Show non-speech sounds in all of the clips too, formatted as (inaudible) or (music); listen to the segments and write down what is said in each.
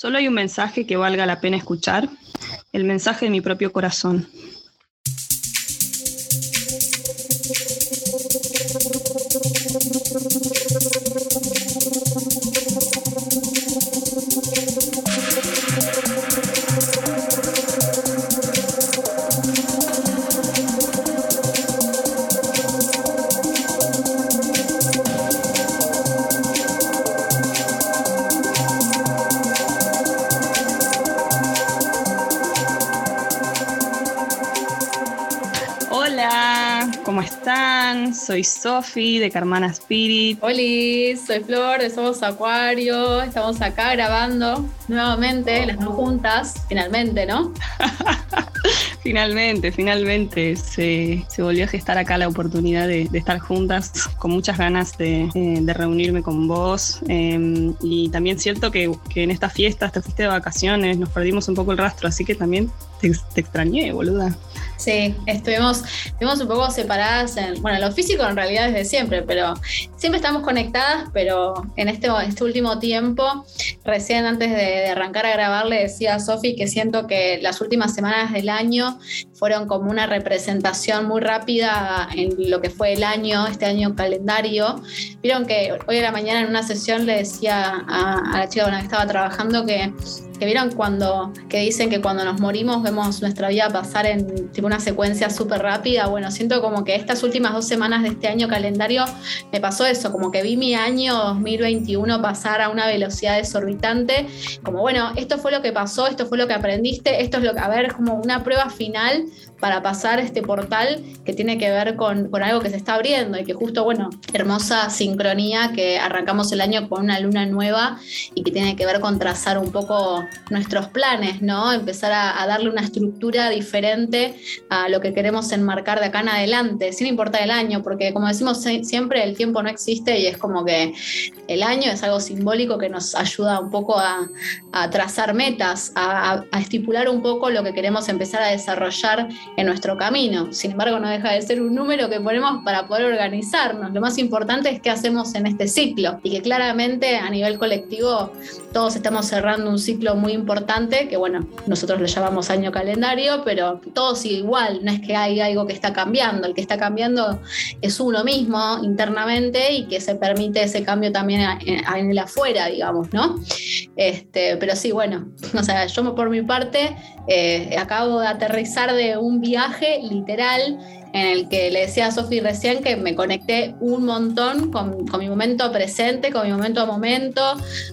Solo hay un mensaje que valga la pena escuchar, el mensaje de mi propio corazón. Soy Sofi de Carmana Spirit. Hola, soy Flor de Somos Acuario. Estamos acá grabando nuevamente las dos juntas, finalmente, ¿no? (laughs) finalmente, finalmente se, volvió a gestar acá la oportunidad de, estar juntas, con muchas ganas de, reunirme con vos. Em, y también cierto que, que en esta fiesta, te fuiste de vacaciones, nos perdimos un poco el rastro, así que también te, te extrañé, boluda. Sí, estuvimos, estuvimos un poco separadas en, bueno, lo físico en realidad desde siempre, pero siempre estamos conectadas, pero en este, este último tiempo, recién antes de, arrancar a grabar, le decía a Sofi que siento que las últimas semanas del año fueron como una representación muy rápida en lo que fue el año, este año calendario. Vieron que hoy a la mañana en una sesión le decía a, a la chica con la que estaba trabajando que que vieron cuando, que dicen que cuando nos morimos vemos nuestra vida pasar en tipo una secuencia súper rápida. Bueno, siento como que estas últimas dos semanas de este año calendario me pasó eso, como que vi mi año 2021 pasar a una velocidad desorbitante, como bueno, esto fue lo que pasó, esto fue lo que aprendiste, esto es lo que, a ver, como una prueba final para pasar este portal que tiene que ver con, algo que se está abriendo y que justo, bueno, hermosa sincronía que arrancamos el año con una luna nueva y que tiene que ver con trazar un poco nuestros planes, ¿no? Empezar a, darle una estructura diferente a lo que queremos enmarcar de acá en adelante, sin importar el año, porque como decimos siempre, el tiempo no existe y es como que el año es algo simbólico que nos ayuda un poco a, trazar metas, a, a estipular un poco lo que queremos empezar a desarrollar en nuestro camino. Sin embargo, no deja de ser un número que ponemos para poder organizarnos. Lo más importante es qué hacemos en este ciclo y que claramente a nivel colectivo todos estamos cerrando un ciclo muy importante, que bueno, nosotros le llamamos año calendario, pero todo sigue igual, no es que hay algo que está cambiando, el que está cambiando es uno mismo internamente y que se permite ese cambio también en el afuera, digamos, ¿no? Este, pero sí, bueno, o sea, yo por mi parte eh, acabo de aterrizar de un viaje literal en el que le decía a Sofi recién que me conecté un montón con, mi momento presente, con mi momento a momento.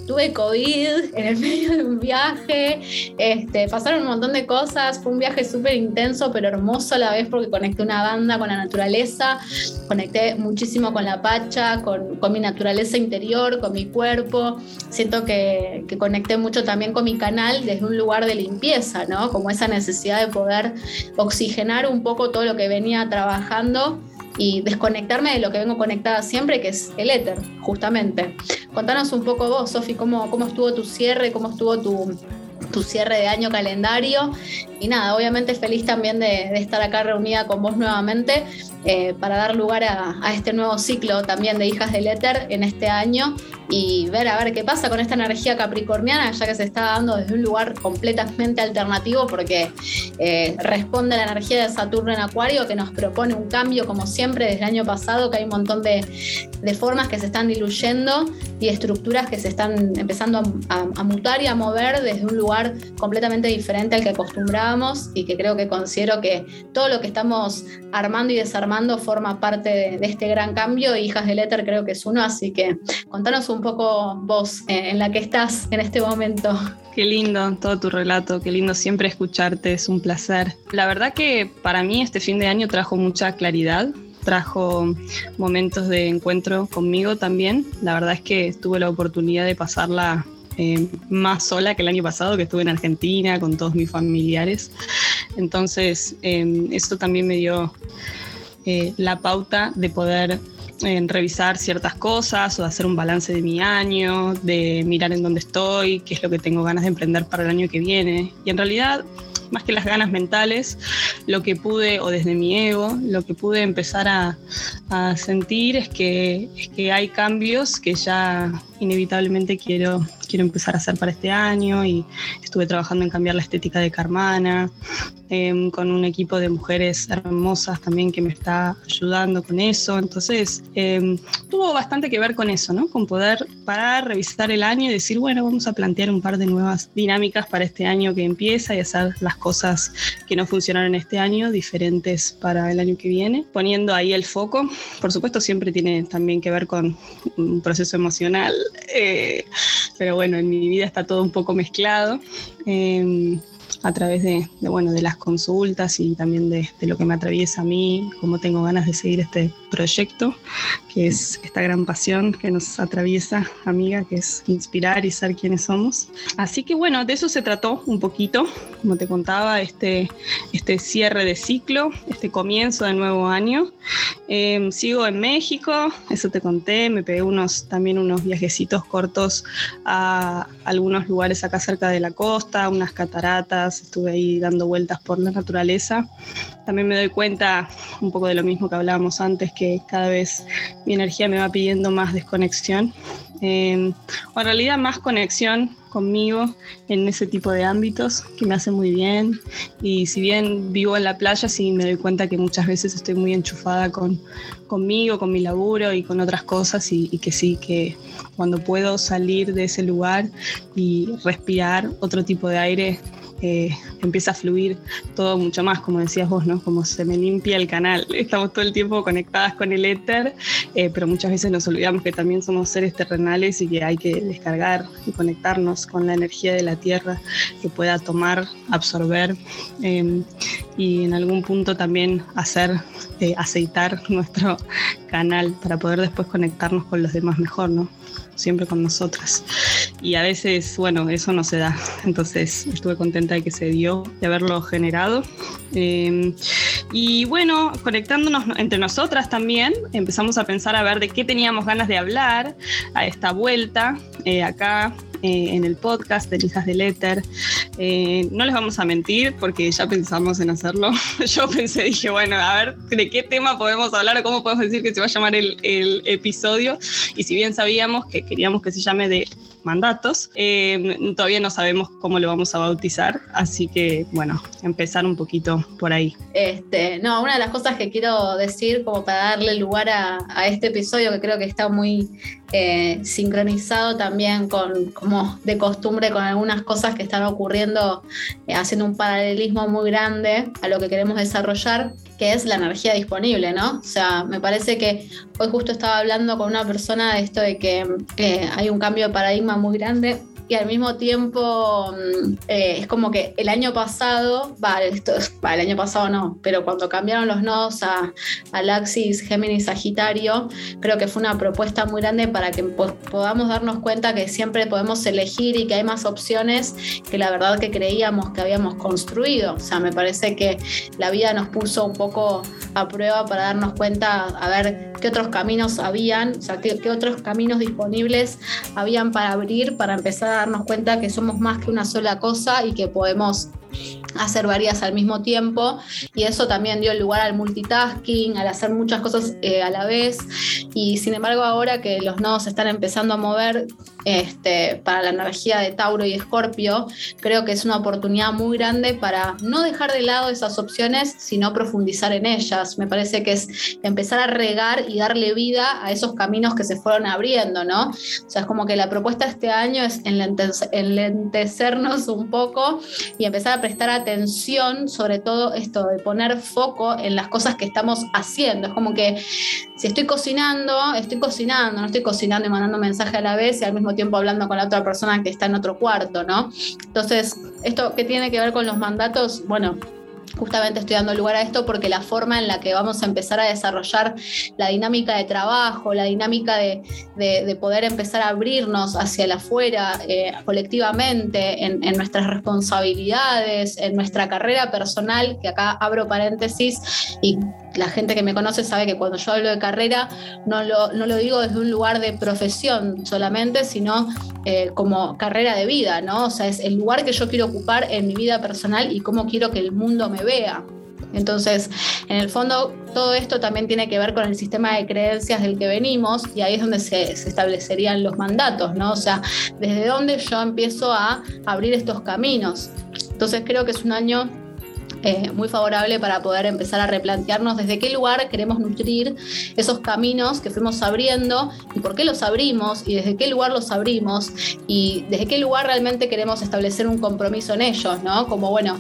Tuve COVID en el (laughs) medio de un viaje, este, pasaron un montón de cosas, fue un viaje súper intenso pero hermoso a la vez porque conecté una banda con la naturaleza, conecté muchísimo con la pacha, con, mi naturaleza interior, con mi cuerpo. Siento que, que conecté mucho también con mi canal desde un lugar de limpieza, ¿no? Como esa necesidad de poder oxigenar un poco todo lo que venía trabajando y desconectarme de lo que vengo conectada siempre, que es el éter, justamente. Contanos un poco vos, Sofi, cómo, cómo estuvo tu cierre, cómo estuvo tu, tu cierre de año calendario. Y nada, obviamente feliz también de, estar acá reunida con vos nuevamente eh, para dar lugar a, a, este nuevo ciclo también de Hijas del Éter en este año y ver a ver qué pasa con esta energía capricorniana, ya que se está dando desde un lugar completamente alternativo, porque eh, responde a la energía de Saturno en Acuario, que nos propone un cambio, como siempre, desde el año pasado, que hay un montón de, formas que se están diluyendo y estructuras que se están empezando a, mutar y a mover desde un lugar completamente diferente al que acostumbrábamos y que creo que considero que todo lo que estamos armando y desarmando forma parte de, este gran cambio. Hijas del Éter creo que es uno, así que contanos un poco vos eh, en la que estás en este momento. Qué lindo todo tu relato, qué lindo siempre escucharte, es un placer. La verdad que para mí este fin de año trajo mucha claridad, trajo momentos de encuentro conmigo también. La verdad es que tuve la oportunidad de pasarla eh, más sola que el año pasado, que estuve en Argentina con todos mis familiares. Entonces, eh, esto también me dio la pauta de poder en revisar ciertas cosas o de hacer un balance de mi año, de mirar en dónde estoy, qué es lo que tengo ganas de emprender para el año que viene. Y en realidad, más que las ganas mentales, lo que pude, o desde mi ego, lo que pude empezar a, sentir es que, es que hay cambios que ya inevitablemente quiero, quiero empezar a hacer para este año y estuve trabajando en cambiar la estética de Carmana, em, con un equipo de mujeres hermosas también que me está ayudando con eso. Entonces, em, tuvo bastante que ver con eso, ¿no? Con poder parar, revisar el año y decir, bueno, vamos a plantear un par de nuevas dinámicas para este año que empieza y hacer las cosas que no funcionaron este año diferentes para el año que viene, poniendo ahí el foco. Por supuesto, siempre tiene también que ver con un proceso emocional, eh, pero bueno, en mi vida está todo un poco mezclado. Em, a través de, bueno, de las consultas y también de, lo que me atraviesa a mí, cómo tengo ganas de seguir este proyecto, que es esta gran pasión que nos atraviesa, amiga, que es inspirar y ser quienes somos. Así que bueno, de eso se trató un poquito, como te contaba, este, este cierre de ciclo, este comienzo del nuevo año. Em, sigo en México, eso te conté, me pegué unos, también unos viajecitos cortos a algunos lugares acá cerca de la costa, unas cataratas estuve ahí dando vueltas por la naturaleza. También me doy cuenta un poco de lo mismo que hablábamos antes, que cada vez mi energía me va pidiendo más desconexión, eh, o en realidad más conexión conmigo en ese tipo de ámbitos que me hace muy bien. Y si bien vivo en la playa, sí me doy cuenta que muchas veces estoy muy enchufada con, conmigo, con mi laburo y con otras cosas y, y que sí, que cuando puedo salir de ese lugar y respirar otro tipo de aire, eh, empieza a fluir todo mucho más, como decías vos, ¿no? Como se me limpia el canal. (laughs) Estamos todo el tiempo conectadas con el éter, eh, pero muchas veces nos olvidamos que también somos seres terrenales y que hay que descargar y conectarnos con la energía de la tierra que pueda tomar, absorber em, y en algún punto también hacer eh, aceitar (laughs) nuestro canal para poder después conectarnos con los demás mejor, ¿no? Siempre con nosotras. Y a veces, bueno, eso no se da. Entonces estuve contenta de que se dio, de haberlo generado. Em, y bueno, conectándonos entre nosotras también, empezamos a pensar a ver de qué teníamos ganas de hablar a esta vuelta eh, acá eh, en el podcast de Hijas del Éter. Eh, no les vamos a mentir porque ya pensamos en hacerlo. (laughs) Yo pensé, dije, bueno, a ver de qué tema podemos hablar o cómo podemos decir que se va a llamar el, el episodio. Y si bien sabíamos que queríamos que se llame de mandatos. Eh, todavía no sabemos cómo lo vamos a bautizar, así que bueno, empezar un poquito por ahí. Este, no, una de las cosas que quiero decir como para darle lugar a, este episodio que creo que está muy eh, sincronizado también con, como de costumbre, con algunas cosas que están ocurriendo, eh, haciendo un paralelismo muy grande a lo que queremos desarrollar, que es la energía disponible, ¿no? O sea, me parece que hoy justo estaba hablando con una persona de esto de que hay un cambio de paradigma muy grande y al mismo tiempo mm, eh, es como que el año pasado, vale, esto, el año pasado no, pero cuando cambiaron los nodos a, al axis Géminis Sagitario, creo que fue una propuesta muy grande para que podamos darnos cuenta que siempre podemos elegir y que hay más opciones que la verdad que creíamos que habíamos construido. O sea, me parece que la vida nos puso un poco a prueba para darnos cuenta, a ver qué otros caminos habían, o sea, qué, qué otros caminos disponibles habían para abrir, para empezar a darnos cuenta que somos más que una sola cosa y que podemos hacer varias al mismo tiempo. Y eso también dio lugar al multitasking, al hacer muchas cosas eh, a la vez. Y sin embargo ahora que los nodos están empezando a mover este, para la energía de Tauro y Escorpio, creo que es una oportunidad muy grande para no dejar de lado esas opciones, sino profundizar en ellas. Me parece que es empezar a regar y darle vida a esos caminos que se fueron abriendo, ¿no? O sea, es como que la propuesta este año es enlentecernos un poco y empezar a prestar atención, sobre todo esto de poner foco en las cosas que estamos haciendo. Es como que si estoy cocinando, estoy cocinando, no estoy cocinando y mandando mensaje a la vez y al mismo tiempo hablando con la otra persona que está en otro cuarto, ¿no? Entonces, ¿esto qué tiene que ver con los mandatos? Bueno, justamente estoy dando lugar a esto porque la forma en la que vamos a empezar a desarrollar la dinámica de trabajo, la dinámica de, poder empezar a abrirnos hacia el afuera eh, colectivamente en, en, nuestras responsabilidades, en nuestra carrera personal, que acá abro paréntesis y la gente que me conoce sabe que cuando yo hablo de carrera no lo, no lo digo desde un lugar de profesión solamente, sino eh, como carrera de vida, ¿no? O sea, es el lugar que yo quiero ocupar en mi vida personal y cómo quiero que el mundo me vea. Entonces, en el fondo, todo esto también tiene que ver con el sistema de creencias del que venimos y ahí es donde se, establecerían los mandatos, ¿no? O sea, desde dónde yo empiezo a abrir estos caminos. Entonces, creo que es un año muy favorable para poder empezar a replantearnos desde qué lugar queremos nutrir esos caminos que fuimos abriendo y por qué los abrimos y desde qué lugar los abrimos y desde qué lugar realmente queremos establecer un compromiso en ellos, ¿no? Como, bueno,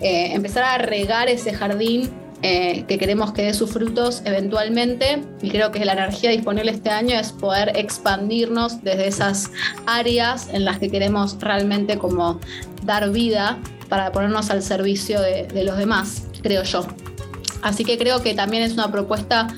eh, empezar a regar ese jardín eh, que queremos que dé sus frutos eventualmente y creo que la energía disponible este año es poder expandirnos desde esas áreas en las que queremos realmente como dar vida para ponernos al servicio de, los demás, creo yo. Así que creo que también es una propuesta,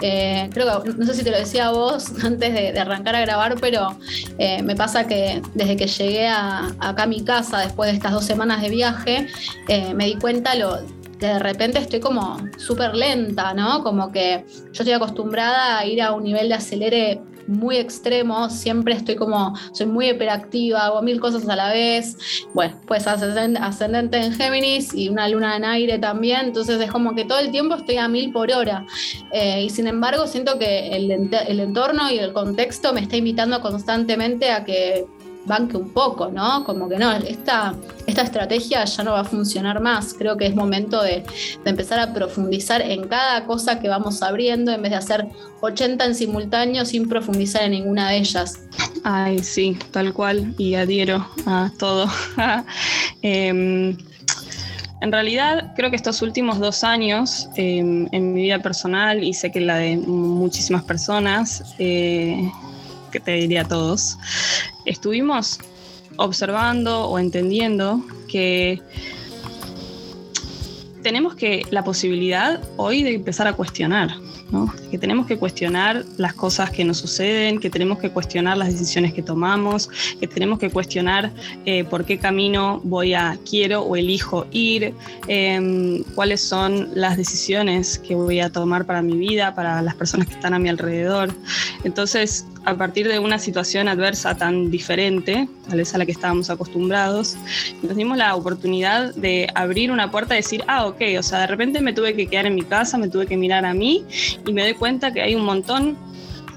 eh, creo que, no sé si te lo decía vos (laughs) antes de, arrancar a grabar, pero eh, me pasa que desde que llegué a, acá a mi casa, después de estas dos semanas de viaje, eh, me di cuenta lo, que de repente estoy como súper lenta, ¿no? Como que yo estoy acostumbrada a ir a un nivel de acelere muy extremo, siempre estoy como, soy muy hiperactiva, hago mil cosas a la vez, bueno, pues ascendente en Géminis y una luna en aire también, entonces es como que todo el tiempo estoy a mil por hora. Eh, y sin embargo siento que el, el entorno y el contexto me está invitando constantemente a que banque un poco, ¿no? Como que no, esta, esta estrategia ya no va a funcionar más. Creo que es momento de, empezar a profundizar en cada cosa que vamos abriendo en vez de hacer 80 en simultáneo sin profundizar en ninguna de ellas. Ay, sí, tal cual, y adhiero a todo. (laughs) Em, en realidad, creo que estos últimos dos años em, en mi vida personal, y sé que la de muchísimas personas, eh, que te diría a todos, estuvimos observando o entendiendo que tenemos que la posibilidad hoy de empezar a cuestionar, que tenemos que cuestionar las cosas que nos suceden, que tenemos que cuestionar las decisiones que tomamos, que tenemos que cuestionar eh, por qué camino voy a, quiero o elijo ir, em, cuáles son las decisiones que voy a tomar para mi vida, para las personas que están a mi alrededor. Entonces, a partir de una situación adversa tan diferente, tal vez a la que estábamos acostumbrados, nos dimos la oportunidad de abrir una puerta y decir, ah, ok, o sea, de repente me tuve que quedar en mi casa, me tuve que mirar a mí y me doy cuenta que hay un montón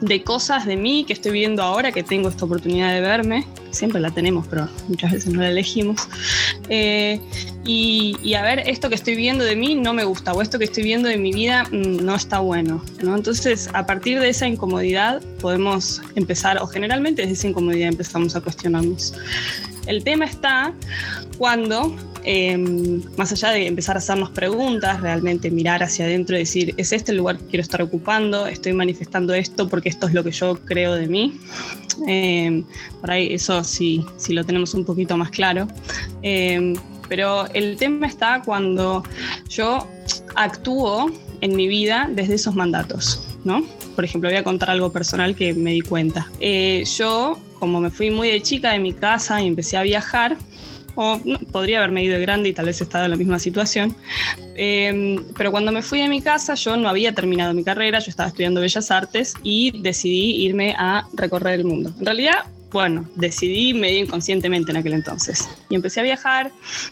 de cosas de mí que estoy viendo ahora, que tengo esta oportunidad de verme, siempre la tenemos, pero muchas veces no la elegimos, eh, y, a ver, esto que estoy viendo de mí no me gusta, o esto que estoy viendo de mi vida mm, no está bueno, ¿no? Entonces, a partir de esa incomodidad podemos empezar, o generalmente desde esa incomodidad empezamos a cuestionarnos. El tema está cuando Em, más allá de empezar a hacernos preguntas, realmente mirar hacia adentro y decir, ¿es este el lugar que quiero estar ocupando? ¿Estoy manifestando esto porque esto es lo que yo creo de mí? Em, por ahí eso sí, sí lo tenemos un poquito más claro. Em, pero el tema está cuando yo actúo en mi vida desde esos mandatos, ¿no? Por ejemplo, voy a contar algo personal que me di cuenta. Eh, yo, como me fui muy de chica de mi casa y empecé a viajar, o podría haberme ido de grande y tal vez he estado en la misma situación. Em, pero cuando me fui de mi casa, yo no había terminado mi carrera, yo estaba estudiando Bellas Artes y decidí irme a recorrer el mundo. En realidad, bueno, decidí medio inconscientemente en aquel entonces. Y empecé a viajar,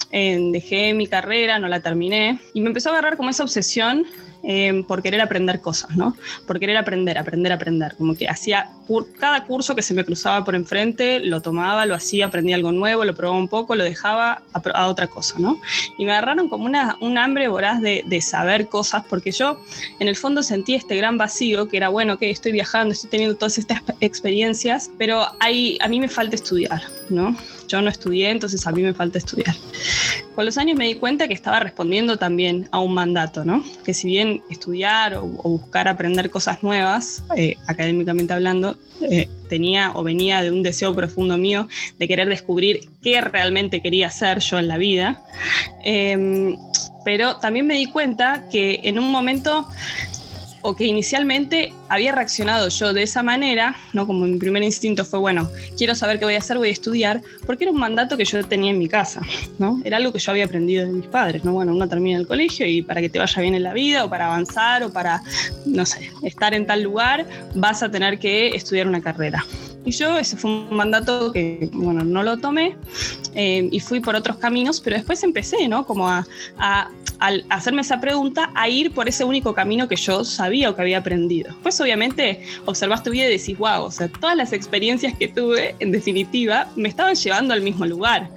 dejé mi carrera, no la terminé, y me empezó a agarrar como esa obsesión Em, por querer aprender cosas, ¿no? Por querer aprender, aprender, aprender. Como que hacía cada curso que se me cruzaba por enfrente, lo tomaba, lo hacía, aprendía algo nuevo, lo probaba un poco, lo dejaba a, otra cosa, ¿no? Y me agarraron como una, un hambre voraz de, de, saber cosas, porque yo en el fondo sentí este gran vacío que era, bueno, que estoy viajando, estoy teniendo todas estas experiencias, pero hay, a mí me falta estudiar, ¿no? Yo no estudié, entonces a mí me falta estudiar. Con los años me di cuenta que estaba respondiendo también a un mandato, ¿no? Que si bien estudiar o, buscar aprender cosas nuevas, eh, académicamente hablando, eh, tenía o venía de un deseo profundo mío de querer descubrir qué realmente quería hacer yo en la vida. Em, pero también me di cuenta que en un momento o que inicialmente había reaccionado yo de esa manera, ¿no? Como mi primer instinto fue, bueno, quiero saber qué voy a hacer, voy a estudiar, porque era un mandato que yo tenía en mi casa, ¿no? Era algo que yo había aprendido de mis padres, ¿no? Bueno, uno termina el colegio y para que te vaya bien en la vida o para avanzar o para, no sé, estar en tal lugar, vas a tener que estudiar una carrera. Y yo ese fue un mandato que, bueno, no lo tomé eh, y fui por otros caminos, pero después empecé, ¿no? Como a, al hacerme esa pregunta, a ir por ese único camino que yo sabía o que había aprendido. Pues obviamente observas tu vida y decís, wow, o sea, todas las experiencias que tuve, en definitiva, me estaban llevando al mismo lugar.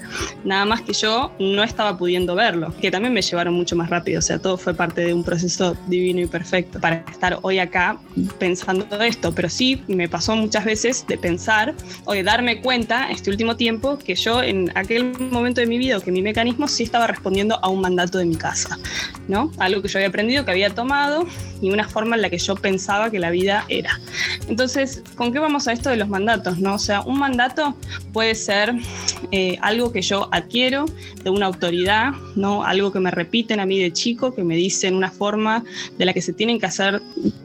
Nada más que yo no estaba pudiendo verlo, que también me llevaron mucho más rápido, o sea, todo fue parte de un proceso divino y perfecto para estar hoy acá pensando esto, pero sí me pasó muchas veces de pensar o de darme cuenta este último tiempo que yo en aquel momento de mi vida, que mi mecanismo sí estaba respondiendo a un mandato de mi casa, ¿no? Algo que yo había aprendido, que había tomado y una forma en la que yo pensaba que la vida era. Entonces, ¿con qué vamos a esto de los mandatos, no? O sea, un mandato puede ser eh, algo que yo adquiero de una autoridad, ¿no? Algo que me repiten a mí de chico, que me dicen una forma de la que se tienen que hacer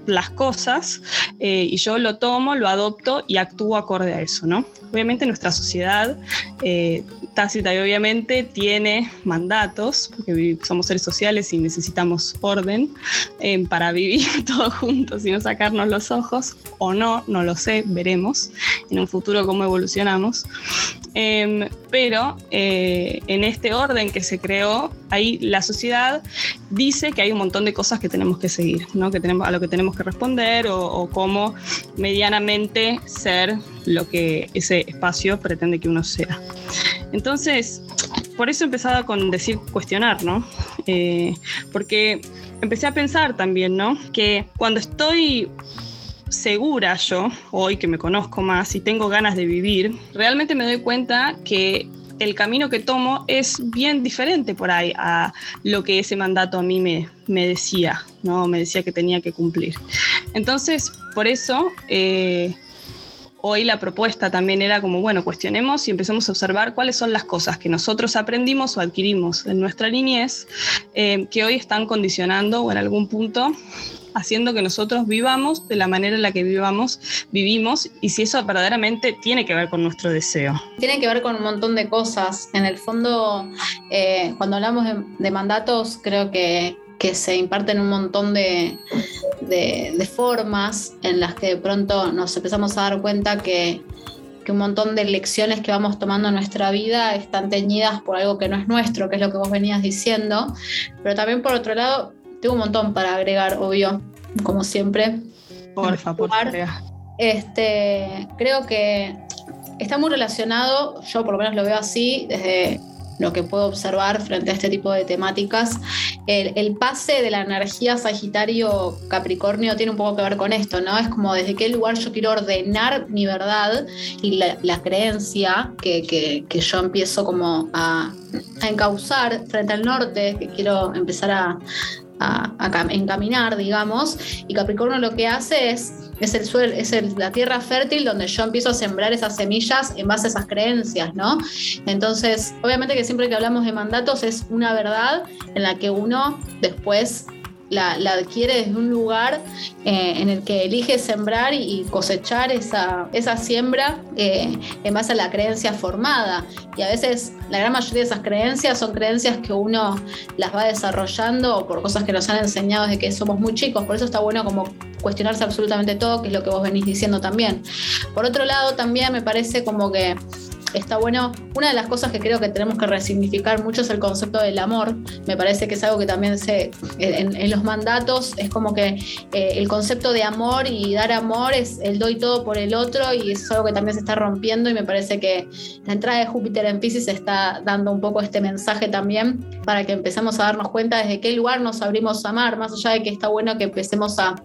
las cosas eh, y yo lo tomo, lo adopto y actúo acorde a eso, ¿no? Obviamente nuestra sociedad eh, tácita y obviamente tiene mandatos, porque somos seres sociales y necesitamos orden eh, para (laughs) vivir todos juntos y no sacarnos los ojos, o no, no lo sé, veremos en un futuro cómo evolucionamos. Em, pero eh, en este orden que se creó, ahí la sociedad dice que hay un montón de cosas que tenemos que seguir, ¿no? que tenemos, a lo que tenemos que responder o, o cómo medianamente ser lo que ese espacio pretende que uno sea. Entonces, por eso empezaba con decir cuestionar, ¿no? Eh, porque empecé a pensar también, ¿no? Que cuando estoy segura yo, hoy que me conozco más y tengo ganas de vivir, realmente me doy cuenta que el camino que tomo es bien diferente por ahí a lo que ese mandato a mí me, me decía, ¿no? Me decía que tenía que cumplir. Entonces, por eso... Eh, hoy la propuesta también era como, bueno, cuestionemos y empecemos a observar cuáles son las cosas que nosotros aprendimos o adquirimos en nuestra niñez eh, que hoy están condicionando o en algún punto haciendo que nosotros vivamos de la manera en la que vivamos, vivimos y si eso verdaderamente tiene que ver con nuestro deseo. Tiene que ver con un montón de cosas. En el fondo, eh, cuando hablamos de mandatos, creo que que se imparten un montón de, formas en las que de pronto nos empezamos a dar cuenta que, un montón de lecciones que vamos tomando en nuestra vida están teñidas por algo que no es nuestro, que es lo que vos venías diciendo. Pero también por otro lado, tengo un montón para agregar, obvio, como siempre. Por favor. Este, creo que está muy relacionado, yo por lo menos lo veo así, desde lo que puedo observar frente a este tipo de temáticas. El, pase de la energía Sagitario-Capricornio tiene un poco que ver con esto, ¿no? Es como desde qué lugar yo quiero ordenar mi verdad y la, creencia que, yo empiezo como a, a encauzar frente al norte, que quiero empezar a, encaminar, digamos, y Capricornio lo que hace es, es, el suelo, es la tierra fértil donde yo empiezo a sembrar esas semillas en base a esas creencias, ¿no? Entonces, obviamente que siempre que hablamos de mandatos es una verdad en la que uno después la, adquiere desde un lugar eh, en el que elige sembrar y cosechar esa, esa siembra eh, en base a la creencia formada. Y a veces la gran mayoría de esas creencias son creencias que uno las va desarrollando por cosas que nos han enseñado desde que somos muy chicos. Por eso está bueno como cuestionarse absolutamente todo, que es lo que vos venís diciendo también. Por otro lado, también me parece como que está bueno. Una de las cosas que creo que tenemos que resignificar mucho es el concepto del amor. Me parece que es algo que también se, en, los mandatos es como que eh, el concepto de amor y dar amor es el doy todo por el otro y es algo que también se está rompiendo y me parece que la entrada de Júpiter en Pisces está dando un poco este mensaje también para que empecemos a darnos cuenta desde qué lugar nos abrimos a amar, más allá de que está bueno que empecemos a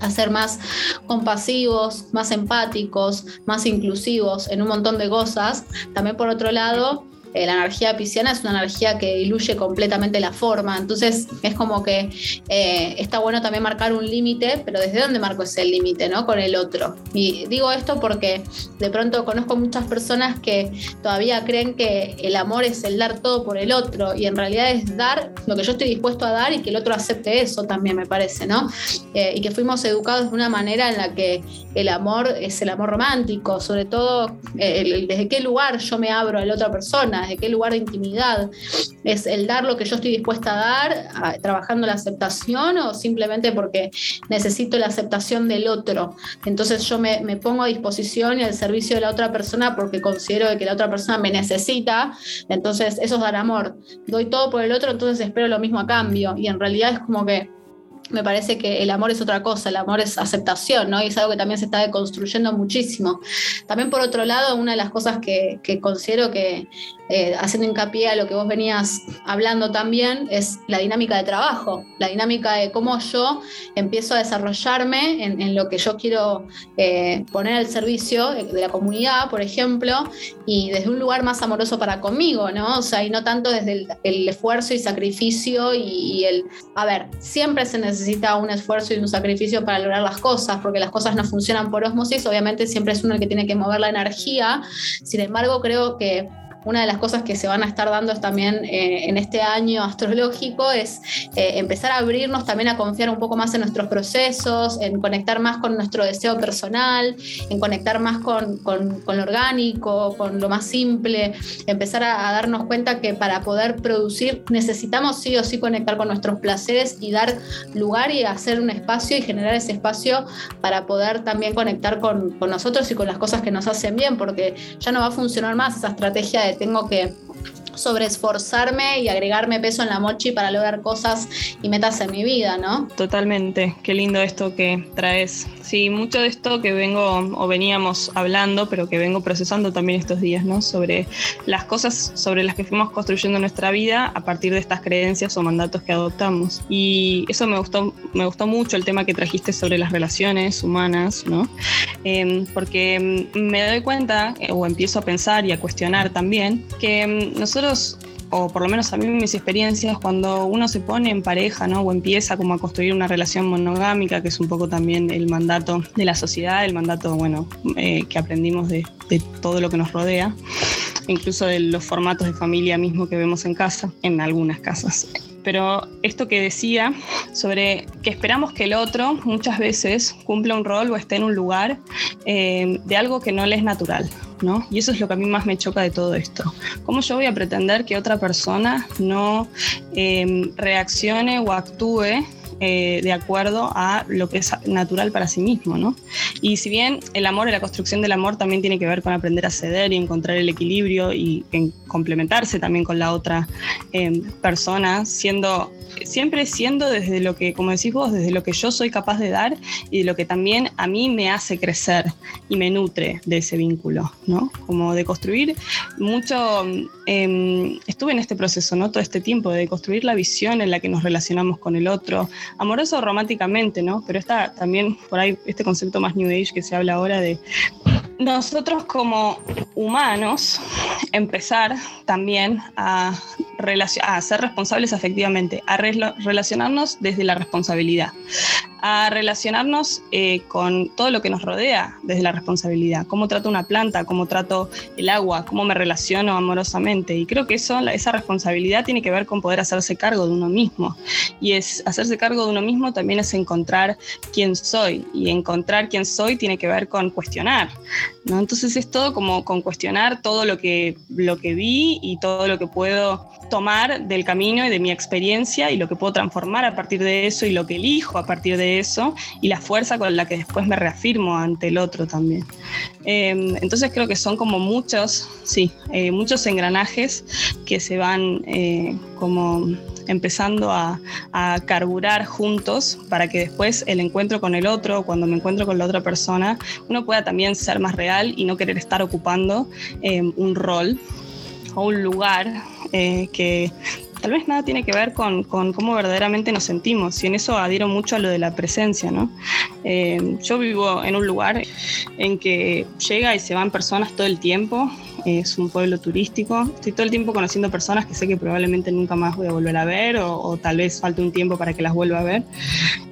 a ser más compasivos, más empáticos, más inclusivos en un montón de cosas. También por otro lado, eh, la energía pisciana es una energía que diluye completamente la forma, entonces es como que eh, está bueno también marcar un límite, pero ¿desde dónde marco ese límite, no? Con el otro. Y digo esto porque de pronto conozco muchas personas que todavía creen que el amor es el dar todo por el otro y en realidad es dar lo que yo estoy dispuesto a dar y que el otro acepte eso también me parece, ¿no? Eh, y que fuimos educados de una manera en la que el amor es el amor romántico, sobre todo desde qué lugar yo me abro a la otra persona persona, desde qué lugar de intimidad. ¿Es el dar lo que yo estoy dispuesta a dar, trabajando la aceptación o simplemente porque necesito la aceptación del otro? Entonces yo me, pongo a disposición y al servicio de la otra persona porque considero que la otra persona me necesita. Entonces eso es dar amor. Doy todo por el otro, entonces espero lo mismo a cambio. Y en realidad es como que me parece que el amor es otra cosa, el amor es aceptación, ¿no? Y es algo que también se está deconstruyendo muchísimo. También por otro lado, una de las cosas que considero que eh, haciendo hincapié a lo que vos venías hablando también, es la dinámica de trabajo, la dinámica de cómo yo empiezo a desarrollarme en, lo que yo quiero eh, poner al servicio de la comunidad, por ejemplo, y desde un lugar más amoroso para conmigo, ¿no? O sea, y no tanto desde el, esfuerzo y sacrificio y, y, el, a ver, siempre se necesita un esfuerzo y un sacrificio para lograr las cosas, porque las cosas no funcionan por osmosis, obviamente siempre es uno el que tiene que mover la energía, sin embargo creo que una de las cosas que se van a estar dando también eh, en este año astrológico es eh, empezar a abrirnos también a confiar un poco más en nuestros procesos, en conectar más con nuestro deseo personal, en conectar más con, lo orgánico, con lo más simple, empezar a, darnos cuenta que para poder producir necesitamos sí o sí conectar con nuestros placeres y dar lugar y hacer un espacio y generar ese espacio para poder también conectar con, con nosotros y con las cosas que nos hacen bien, porque ya no va a funcionar más esa estrategia de tengo que sobreesforzarme y agregarme peso en la mochi para lograr cosas y metas en mi vida, ¿no? Totalmente, qué lindo esto que traes. Sí, mucho de esto que vengo o veníamos hablando, pero que vengo procesando también estos días, ¿no? Sobre las cosas sobre las que fuimos construyendo nuestra vida a partir de estas creencias o mandatos que adoptamos. Y eso me gustó, me gustó mucho el tema que trajiste sobre las relaciones humanas, ¿no? Em, porque me doy cuenta, eh, o empiezo a pensar y a cuestionar también, que em, nosotros o por lo menos a mí mis experiencias, cuando uno se pone en pareja, ¿no? O empieza como a construir una relación monogámica, que es un poco también el mandato de la sociedad, el mandato, bueno, eh, que aprendimos de, todo lo que nos rodea, incluso de los formatos de familia mismo que vemos en casa, en algunas casas pero esto que decía sobre que esperamos que el otro muchas veces cumpla un rol o esté en un lugar eh, de algo que no le es natural. ¿No? Y eso es lo que a mí más me choca de todo esto. ¿Cómo yo voy a pretender que otra persona no eh, reaccione o actúe eh, de acuerdo a lo que es natural para sí mismo, ¿no? Y si bien el amor y la construcción del amor también tiene que ver con aprender a ceder y encontrar el equilibrio y en complementarse también con la otra eh, persona, siendo siempre siendo desde lo que, como decís vos, desde lo que yo soy capaz de dar y lo que también a mí me hace crecer y me nutre de ese vínculo, ¿no? Como de construir mucho, em, estuve en este proceso, ¿no? Todo este tiempo de construir la visión en la que nos relacionamos con el otro, amoroso románticamente, ¿no? Pero está también por ahí este concepto más New Age que se habla ahora de nosotros como humanos empezar también a, a ser responsables efectivamente, a relacionarnos desde la responsabilidad a relacionarnos eh, con todo lo que nos rodea desde la responsabilidad, cómo trato una planta, cómo trato el agua, cómo me relaciono amorosamente. Y creo que eso, esa responsabilidad tiene que ver con poder hacerse cargo de uno mismo. Y es hacerse cargo de uno mismo también es encontrar quién soy. Y encontrar quién soy tiene que ver con cuestionar. ¿No? Entonces es todo como con cuestionar todo lo que, lo que vi y todo lo que puedo tomar del camino y de mi experiencia y lo que puedo transformar a partir de eso y lo que elijo a partir de eso y la fuerza con la que después me reafirmo ante el otro también. Em, entonces creo que son como muchos, sí, eh, muchos engranajes que se van eh, como empezando a, carburar juntos para que después el encuentro con el otro, cuando me encuentro con la otra persona, uno pueda también ser más real y no querer estar ocupando em, un rol o un lugar eh, que tal vez nada tiene que ver con, cómo verdaderamente nos sentimos, y en eso adhiero mucho a lo de la presencia, ¿no? Eh, yo vivo en un lugar en que llega y se van personas todo el tiempo, es un pueblo turístico. Estoy todo el tiempo conociendo personas que sé que probablemente nunca más voy a volver a ver o, tal vez falte un tiempo para que las vuelva a ver.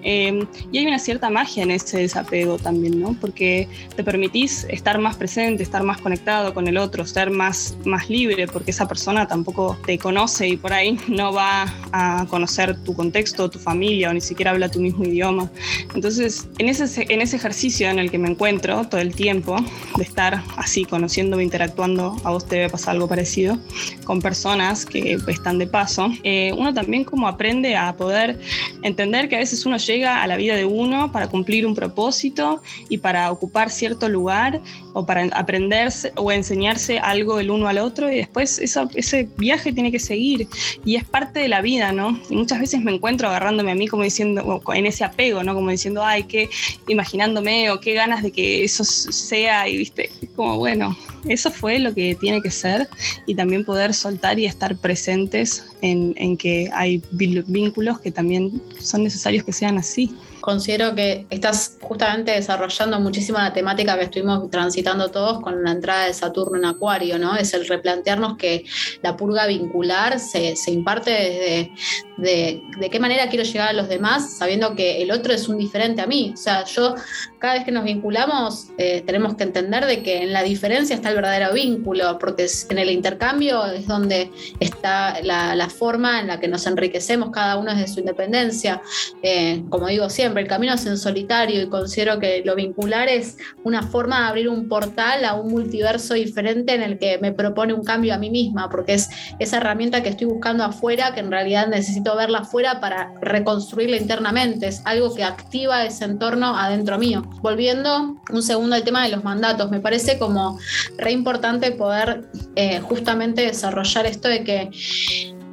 Em, y hay una cierta magia en ese desapego también, ¿no? Porque te permitís estar más presente, estar más conectado con el otro, ser más, más libre, porque esa persona tampoco te conoce y por ahí (laughs) no va a conocer tu contexto, tu familia o ni siquiera habla tu mismo idioma. Entonces, en ese, en ese ejercicio en el que me encuentro todo el tiempo, de estar así, conociéndome, interactuando seguro a vos te debe pasar algo parecido, con personas que están de paso, eh, uno también como aprende a poder entender que a veces uno llega a la vida de uno para cumplir un propósito y para ocupar cierto lugar o para aprenderse o enseñarse algo el uno al otro y después ese viaje tiene que seguir y es parte de la vida, ¿no? Y muchas veces me encuentro agarrándome a mí como diciendo, en ese apego, ¿no? Como diciendo, ay, qué, imaginándome o qué ganas de que eso sea y, viste, como, bueno, eso fue lo que tiene que ser y también poder soltar y estar presentes en, en que hay vínculos que también son necesarios que sean así considero que estás justamente desarrollando muchísimo la temática que estuvimos transitando todos con la entrada de Saturno en Acuario, ¿no? Es el replantearnos que la purga vincular se, imparte desde de, de, qué manera quiero llegar a los demás, sabiendo que el otro es un diferente a mí. O sea, yo cada vez que nos vinculamos eh, tenemos que entender de que en la diferencia está el verdadero vínculo, porque en el intercambio es donde está la, forma en la que nos enriquecemos cada uno desde su independencia. Eh, como digo siempre, el camino es en solitario y considero que lo vincular es una forma de abrir un portal a un multiverso diferente en el que me propone un cambio a mí misma, porque es esa herramienta que estoy buscando afuera, que en realidad necesito verla afuera para reconstruirla internamente, es algo que activa ese entorno adentro mío. Volviendo un segundo al tema de los mandatos, me parece como re importante poder eh, justamente desarrollar esto de que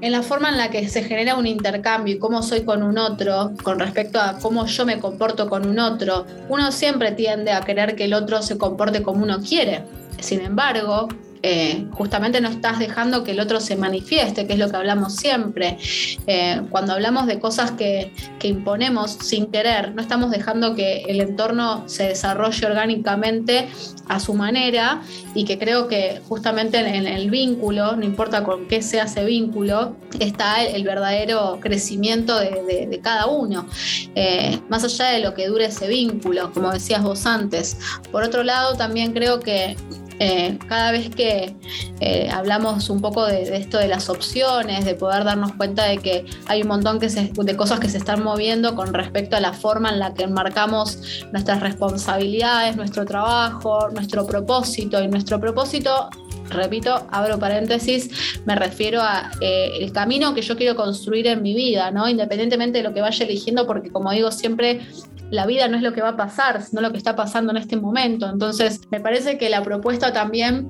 en la forma en la que se genera un intercambio y cómo soy con un otro, con respecto a cómo yo me comporto con un otro, uno siempre tiende a querer que el otro se comporte como uno quiere. Sin embargo, eh, justamente no estás dejando que el otro se manifieste, que es lo que hablamos siempre. Eh, cuando hablamos de cosas que, imponemos sin querer, no estamos dejando que el entorno se desarrolle orgánicamente a su manera y que creo que justamente en, el vínculo, no importa con qué sea ese vínculo, está el, verdadero crecimiento de, cada uno, eh, más allá de lo que dure ese vínculo, como decías vos antes. Por otro lado, también creo que eh, cada vez que eh, hablamos un poco de, esto de las opciones, de poder darnos cuenta de que hay un montón de cosas que se están moviendo con respecto a la forma en la que enmarcamos nuestras responsabilidades, nuestro trabajo, nuestro propósito. Y nuestro propósito repito, abro paréntesis, me refiero a eh, el camino que yo quiero construir en mi vida, ¿no? Independientemente de lo que vaya eligiendo, porque como digo siempre, la vida no es lo que va a pasar, sino lo que está pasando en este momento. Entonces, me parece que la propuesta también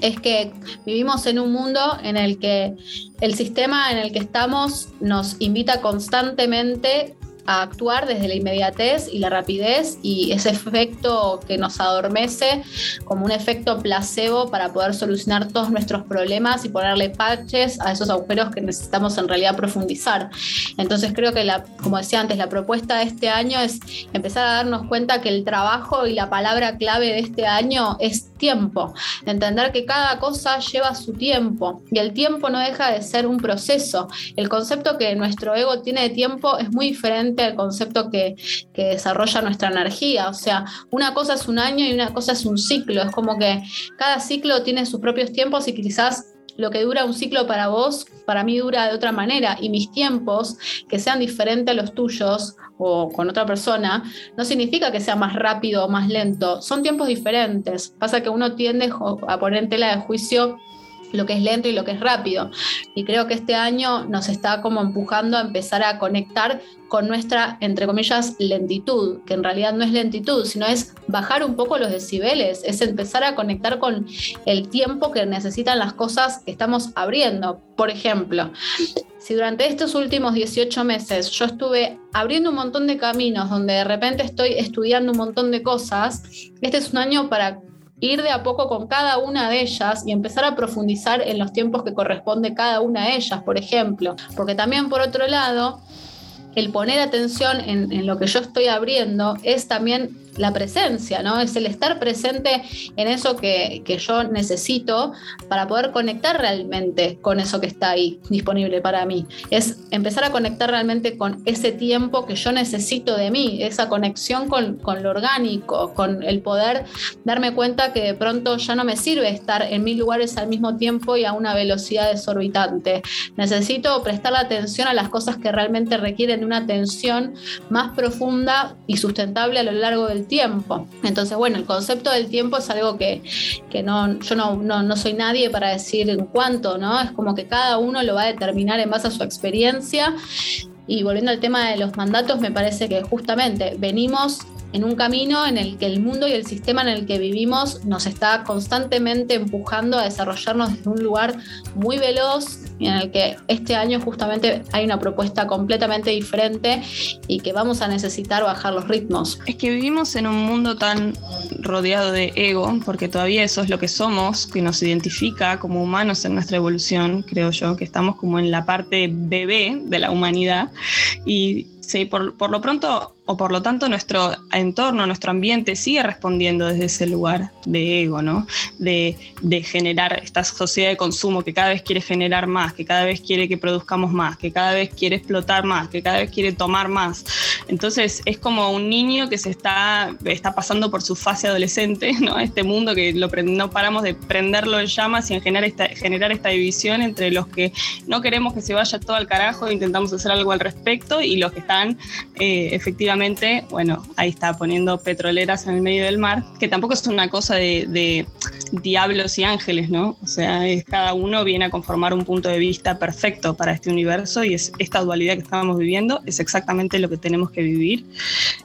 es que vivimos en un mundo en el que el sistema en el que estamos nos invita constantemente a actuar desde la inmediatez y la rapidez y ese efecto que nos adormece como un efecto placebo para poder solucionar todos nuestros problemas y ponerle parches a esos agujeros que necesitamos en realidad profundizar. Entonces creo que, la, como decía antes, la propuesta de este año es empezar a darnos cuenta que el trabajo y la palabra clave de este año es tiempo, entender que cada cosa lleva su tiempo y el tiempo no deja de ser un proceso. El concepto que nuestro ego tiene de tiempo es muy diferente el concepto que, desarrolla nuestra energía. O sea, una cosa es un año y una cosa es un ciclo. Es como que cada ciclo tiene sus propios tiempos y quizás lo que dura un ciclo para vos, para mí dura de otra manera. Y mis tiempos, que sean diferentes a los tuyos o con otra persona, no significa que sea más rápido o más lento. Son tiempos diferentes. Pasa que uno tiende a poner en tela de juicio lo que es lento y lo que es rápido. Y creo que este año nos está como empujando a empezar a conectar con nuestra, entre comillas, lentitud, que en realidad no es lentitud, sino es bajar un poco los decibeles, es empezar a conectar con el tiempo que necesitan las cosas que estamos abriendo. Por ejemplo, si durante estos últimos 18 meses yo estuve abriendo un montón de caminos donde de repente estoy estudiando un montón de cosas, este es un año para ir de a poco con cada una de ellas y empezar a profundizar en los tiempos que corresponde cada una de ellas, por ejemplo. Porque también por otro lado, el poner atención en, en lo que yo estoy abriendo es también la presencia, ¿no? Es el estar presente en eso que, yo necesito para poder conectar realmente con eso que está ahí disponible para mí. Es empezar a conectar realmente con ese tiempo que yo necesito de mí, esa conexión con, lo orgánico, con el poder darme cuenta que de pronto ya no me sirve estar en mil lugares al mismo tiempo y a una velocidad desorbitante. Necesito prestar la atención a las cosas que realmente requieren una atención más profunda y sustentable a lo largo del tiempo. Entonces, bueno, el concepto del tiempo es algo que, no, yo no, no, soy nadie para decir en cuánto, ¿no? Es como que cada uno lo va a determinar en base a su experiencia. Y volviendo al tema de los mandatos, me parece que justamente venimos en un camino en el que el mundo y el sistema en el que vivimos nos está constantemente empujando a desarrollarnos desde un lugar muy veloz y en el que este año justamente hay una propuesta completamente diferente y que vamos a necesitar bajar los ritmos. Es que vivimos en un mundo tan rodeado de ego, porque todavía eso es lo que somos, que nos identifica como humanos en nuestra evolución, creo yo, que estamos como en la parte bebé de la humanidad y Sí, por, por, lo pronto o por lo tanto nuestro entorno, nuestro ambiente sigue respondiendo desde ese lugar de ego, ¿no? De, de, generar esta sociedad de consumo que cada vez quiere generar más, que cada vez quiere que produzcamos más, que cada vez quiere explotar más, que cada vez quiere tomar más. Entonces es como un niño que se está, está pasando por su fase adolescente, (laughs) ¿no? Este mundo que lo, no paramos de prenderlo en llamas y en generar esta, generar esta división entre los que no queremos que se vaya todo al carajo e intentamos hacer algo al respecto y los que están eh, efectivamente, bueno, ahí está poniendo petroleras en el medio del mar, que tampoco es una cosa de, diablos y ángeles, ¿no? O sea, es, cada uno viene a conformar un punto de vista perfecto para este universo y es esta dualidad que estamos viviendo es exactamente lo que tenemos que vivir.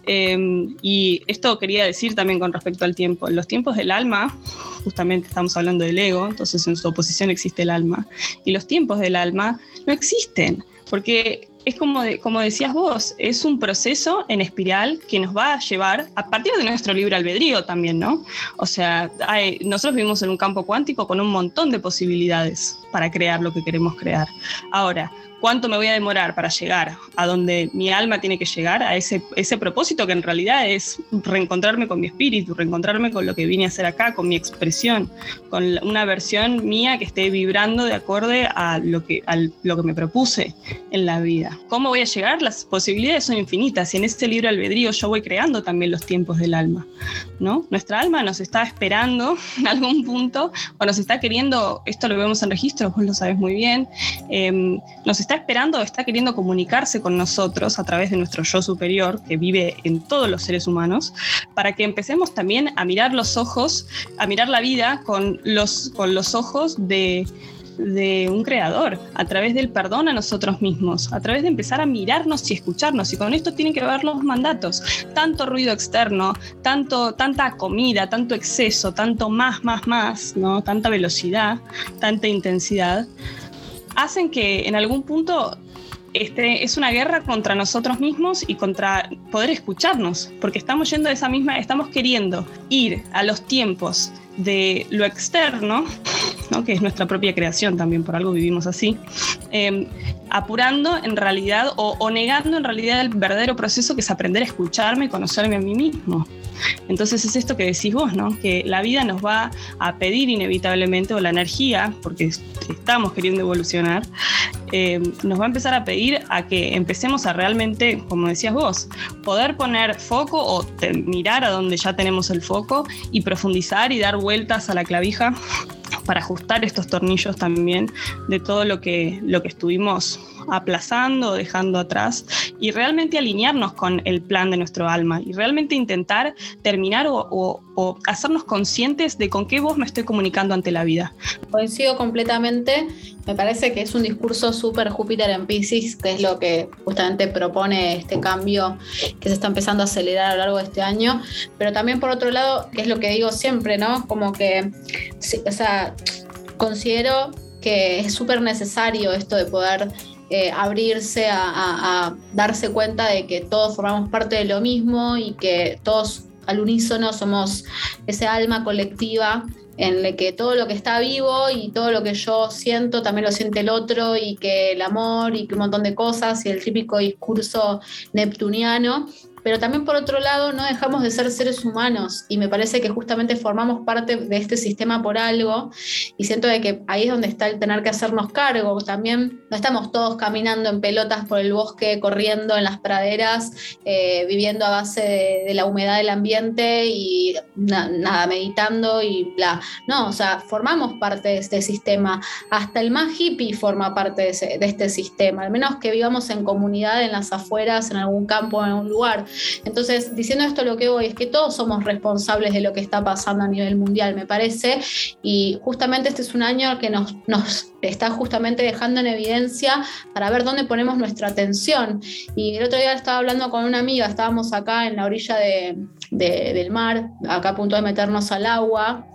Eh, y esto quería decir también con respecto al tiempo. Los tiempos del alma, justamente estamos hablando del ego, entonces en su oposición existe el alma, y los tiempos del alma no existen, porque es como, como decías vos, es un proceso en espiral que nos va a llevar a partir de nuestro libre albedrío también, ¿no? O sea, nosotros vivimos en un campo cuántico con un montón de posibilidades para crear lo que queremos crear. Ahora, cuánto me voy a demorar para llegar a donde mi alma tiene que llegar, a ese, ese propósito que en realidad es reencontrarme con mi espíritu, reencontrarme con lo que vine a hacer acá, con mi expresión, con una versión mía que esté vibrando de acorde a lo que, a lo que me propuse en la vida. ¿Cómo voy a llegar? Las posibilidades son infinitas y en este libro albedrío yo voy creando también los tiempos del alma. ¿no? Nuestra alma nos está esperando en algún punto o nos está queriendo, esto lo vemos en registro, vos lo sabes muy bien, em, nos está esperando, está queriendo comunicarse con nosotros a través de nuestro yo superior, que vive en todos los seres humanos, para que empecemos también a mirar los ojos, a mirar la vida con los, con los ojos de, de un creador, a través del perdón a nosotros mismos, a través de empezar a mirarnos y escucharnos. Y con esto tienen que ver los mandatos. Tanto ruido externo, tanto, tanta comida, tanto exceso, tanto más, más, más, ¿no? tanta velocidad, tanta intensidad, hacen que en algún punto este, es una guerra contra nosotros mismos y contra poder escucharnos, porque estamos yendo de esa misma, estamos queriendo ir a los tiempos de lo externo, que es nuestra propia creación también, por algo vivimos así, em, apurando en realidad o, negando en realidad el verdadero proceso que es aprender a escucharme y conocerme a mí mismo. Entonces es esto que decís vos, ¿no? Que la vida nos va a pedir inevitablemente, o la energía, porque estamos queriendo evolucionar, eh, nos va a empezar a pedir a que empecemos a realmente, como decías vos, poder poner foco o mirar a donde ya tenemos el foco y profundizar y dar vueltas a la clavija para ajustar estos tornillos también de todo lo que, lo que estuvimos aplazando, dejando atrás y realmente alinearnos con el plan de nuestro alma y realmente intentar terminar o, hacernos conscientes de con qué voz me estoy comunicando ante la vida. Coincido completamente. Me parece que es un discurso súper Júpiter en Pisces, que es lo que justamente propone este cambio que se está empezando a acelerar a lo largo de este año. Pero también por otro lado, que es lo que digo siempre, ¿no? Como que, o sea, considero que es súper necesario esto de poder eh, abrirse a, darse cuenta de que todos formamos parte de lo mismo y que todos al unísono somos ese alma colectiva en la que todo lo que está vivo y todo lo que yo siento también lo siente el otro y que el amor y que un montón de cosas y el típico discurso neptuniano pero también por otro lado no dejamos de ser seres humanos y me parece que justamente formamos parte de este sistema por algo y siento de que ahí es donde está el tener que hacernos cargo. También no estamos todos caminando en pelotas por el bosque, corriendo en las praderas, eh, viviendo a base de, la humedad del ambiente y nada, meditando y bla. No, o sea, formamos parte de este sistema. Hasta el más hippie forma parte de, de este sistema, al menos que vivamos en comunidad, en las afueras, en algún campo, en algún lugar Entonces, diciendo esto lo que voy es que todos somos responsables de lo que está pasando a nivel mundial, me parece, y justamente este es un año que nos, está justamente dejando en evidencia para ver dónde ponemos nuestra atención. Y el otro día estaba hablando con una amiga, estábamos acá en la orilla del mar, acá a punto de meternos al agua,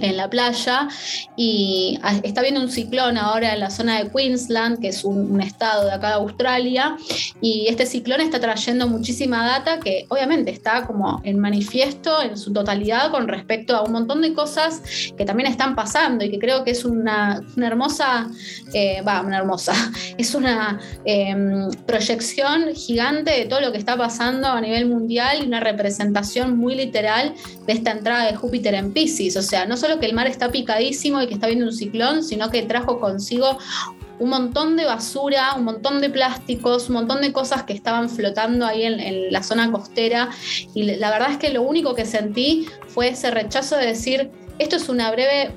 en la playa y está viendo un ciclón ahora en la zona de Queensland, que es un, estado de acá de Australia, y este ciclón está trayendo muchísima data que obviamente está como en manifiesto en su totalidad con respecto a un montón de cosas que también están pasando y que creo que es una, hermosa, eh, va, una hermosa, (laughs) es una em, proyección gigante de todo lo que está pasando a nivel mundial y una representación muy literal de esta entrada de Júpiter en Pisces, o sea, no solo que el mar está picadísimo y que está viendo un ciclón, sino que trajo consigo un montón de basura, un montón de plásticos, un montón de cosas que estaban flotando ahí en, en, la zona costera. Y la verdad es que lo único que sentí fue ese rechazo de decir, esto es una breve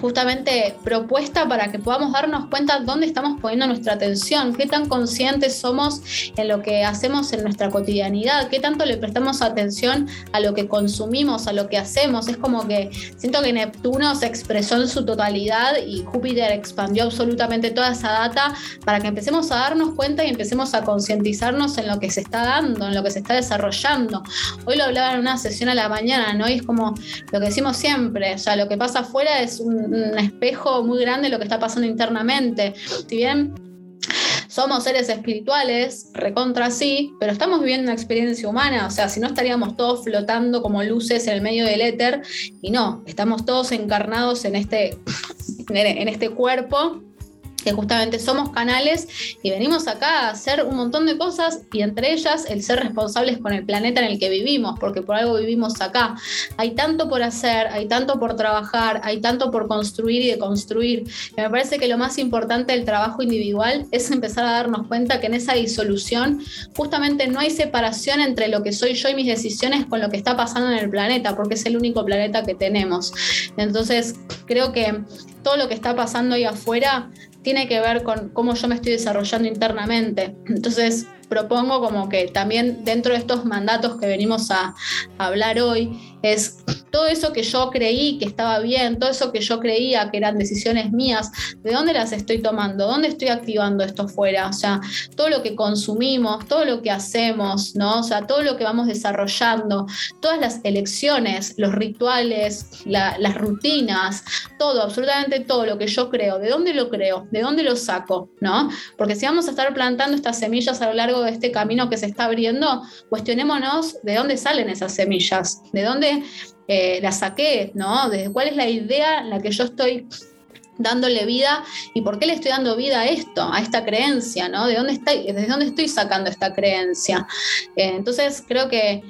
justamente propuesta para que podamos darnos cuenta dónde estamos poniendo nuestra atención, qué tan conscientes somos en lo que hacemos en nuestra cotidianidad, qué tanto le prestamos atención a lo que consumimos, a lo que hacemos. Es como que siento que Neptuno se expresó en su totalidad y Júpiter expandió absolutamente toda esa data para que empecemos a darnos cuenta y empecemos a concientizarnos en lo que se está dando, en lo que se está desarrollando. Hoy lo hablaba en una sesión a la mañana, ¿no? Y es como lo que decimos siempre, o sea, lo que pasa afuera es un un espejo muy grande de lo que está pasando internamente. Si bien somos seres espirituales, recontra sí, pero estamos viviendo una experiencia humana, o sea, si no estaríamos todos flotando como luces en el medio del éter, y no, estamos todos encarnados en este, en este cuerpo que justamente somos canales y venimos acá a hacer un montón de cosas y entre ellas el ser responsables con el planeta en el que vivimos, porque por algo vivimos acá. Hay tanto por hacer, hay tanto por trabajar, hay tanto por construir y deconstruir. Y me parece que lo más importante del trabajo individual es empezar a darnos cuenta que en esa disolución justamente no hay separación entre lo que soy yo y mis decisiones con lo que está pasando en el planeta, porque es el único planeta que tenemos. Entonces, creo que todo lo que está pasando ahí afuera tiene que ver con cómo yo me estoy desarrollando internamente. Entonces, propongo como que también dentro de estos mandatos que venimos a, hablar hoy, es todo eso que yo creí que estaba bien, todo eso que yo creía que eran decisiones mías, ¿de dónde las estoy tomando? ¿Dónde estoy activando esto fuera? O sea, todo lo que consumimos, todo lo que hacemos, ¿no? O sea, todo lo que vamos desarrollando, todas las elecciones, los rituales, las rutinas, todo, absolutamente todo lo que yo creo, ¿de dónde lo creo? ¿De dónde lo saco? ¿No? Porque si vamos a estar plantando estas semillas a lo largo de este camino que se está abriendo, cuestionémonos de dónde salen esas semillas, de dónde eh, las saqué, ¿no? De cuál es la idea en la que yo estoy dándole vida y por qué le estoy dando vida a esto, a esta creencia, ¿no? ¿De dónde estoy, ¿Desde dónde estoy sacando esta creencia? Eh, entonces creo que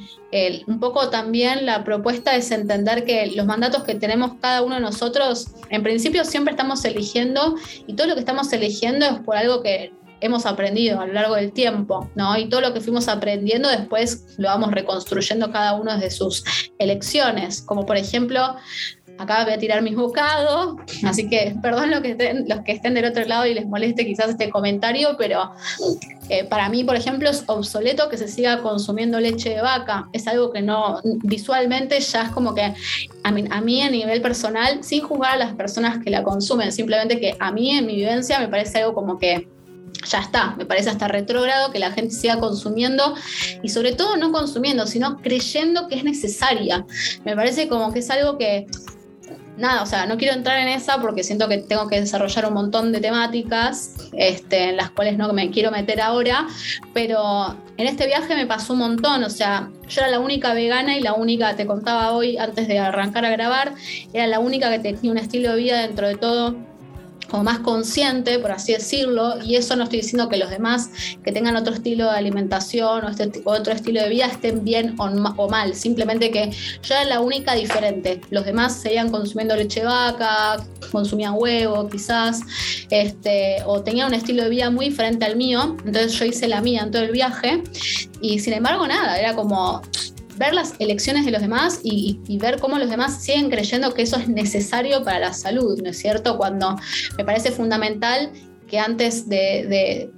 un poco también la propuesta es entender que los mandatos que tenemos cada uno de nosotros, en principio siempre estamos eligiendo y todo lo que estamos eligiendo es por algo que hemos aprendido a lo largo del tiempo, ¿no? Y todo lo que fuimos aprendiendo después lo vamos reconstruyendo cada uno desde sus elecciones, como por ejemplo, acá voy a tirar mis bocados, así que perdón los que, estén, los que estén del otro lado y les moleste quizás este comentario, pero eh, para mí, por ejemplo, es obsoleto que se siga consumiendo leche de vaca. Es algo que no, visualmente ya es como que a mí, a mí a nivel personal, sin juzgar a las personas que la consumen, simplemente que a mí en mi vivencia me parece algo como que ya está, me parece hasta retrógrado que la gente siga consumiendo y sobre todo no consumiendo, sino creyendo que es necesaria. Me parece como que es algo que, nada, o sea, no quiero entrar en esa porque siento que tengo que desarrollar un montón de temáticas este, en las cuales no me quiero meter ahora, pero en este viaje me pasó un montón, o sea, yo era la única vegana y la única, te contaba hoy antes de arrancar a grabar, era la única que tenía un estilo de vida dentro de todo como más consciente, por así decirlo, y eso no estoy diciendo que los demás que tengan otro estilo de alimentación o este, otro estilo de vida estén bien o, mal, simplemente que yo era la única diferente. Los demás seguían consumiendo leche vaca, consumían huevo quizás, este, o tenían un estilo de vida muy diferente al mío, entonces yo hice la mía en todo el viaje, y sin embargo nada, era como ver las elecciones de los demás y, ver cómo los demás siguen creyendo que eso es necesario para la salud, ¿no es cierto? Cuando me parece fundamental que antes de,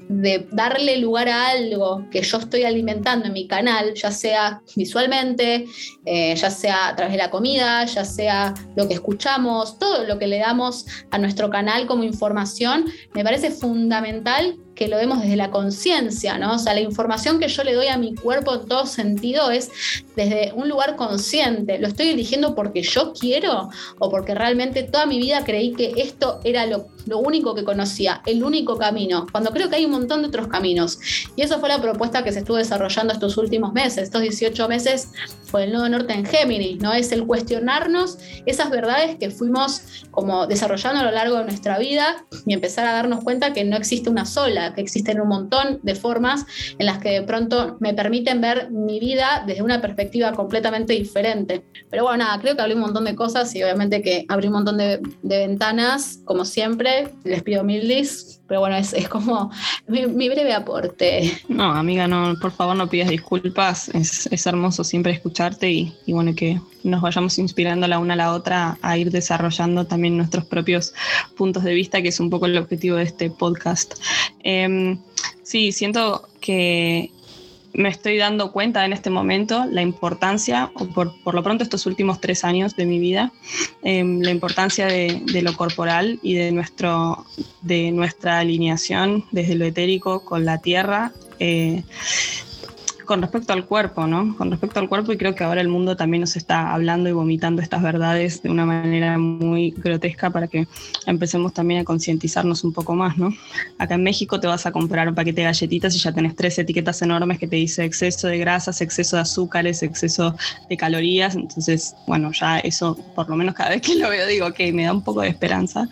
darle lugar a algo que yo estoy alimentando en mi canal, ya sea visualmente, eh, ya sea a través de la comida, ya sea lo que escuchamos, todo lo que le damos a nuestro canal como información, me parece fundamental que lo vemos desde la conciencia, ¿no? O sea, la información que yo le doy a mi cuerpo en todo sentido es desde un lugar consciente. ¿Lo estoy eligiendo porque yo quiero o porque realmente toda mi vida creí que esto era lo, lo único que conocía, el único camino? Cuando creo que hay un montón de otros caminos. Y eso fue la propuesta que se estuvo desarrollando estos últimos meses, estos 18 meses fue el Nuevo Norte en Géminis, ¿no? Es el cuestionarnos esas verdades que fuimos como desarrollando a lo largo de nuestra vida y empezar a darnos cuenta que no existe una sola, que existen un montón de formas en las que de pronto me permiten ver mi vida desde una perspectiva completamente diferente. Pero bueno, nada, creo que hablé un montón de cosas y obviamente que abrí un montón de, ventanas, como siempre, les pido mil dis pero bueno, es, como mi, breve aporte. No, amiga, no, por favor no pidas disculpas. Es, hermoso siempre escucharte y, bueno, que nos vayamos inspirando la una a la otra a ir desarrollando también nuestros propios puntos de vista, que es un poco el objetivo de este podcast. Em, sí, siento que me estoy dando cuenta en este momento la importancia, o por, lo pronto estos últimos tres años de mi vida, em, la importancia de, lo corporal y de, nuestro, de nuestra alineación desde lo etérico con la tierra. Eh, con respecto al cuerpo, ¿no? Con respecto al cuerpo y creo que ahora el mundo también nos está hablando y vomitando estas verdades de una manera muy grotesca para que empecemos también a concientizarnos un poco más, ¿no? Acá en México te vas a comprar un paquete de galletitas y ya tenés tres etiquetas enormes que te dice exceso de grasas, exceso de azúcares, exceso de calorías, entonces, bueno, ya eso por lo menos cada vez que lo veo digo que me da un poco de esperanza.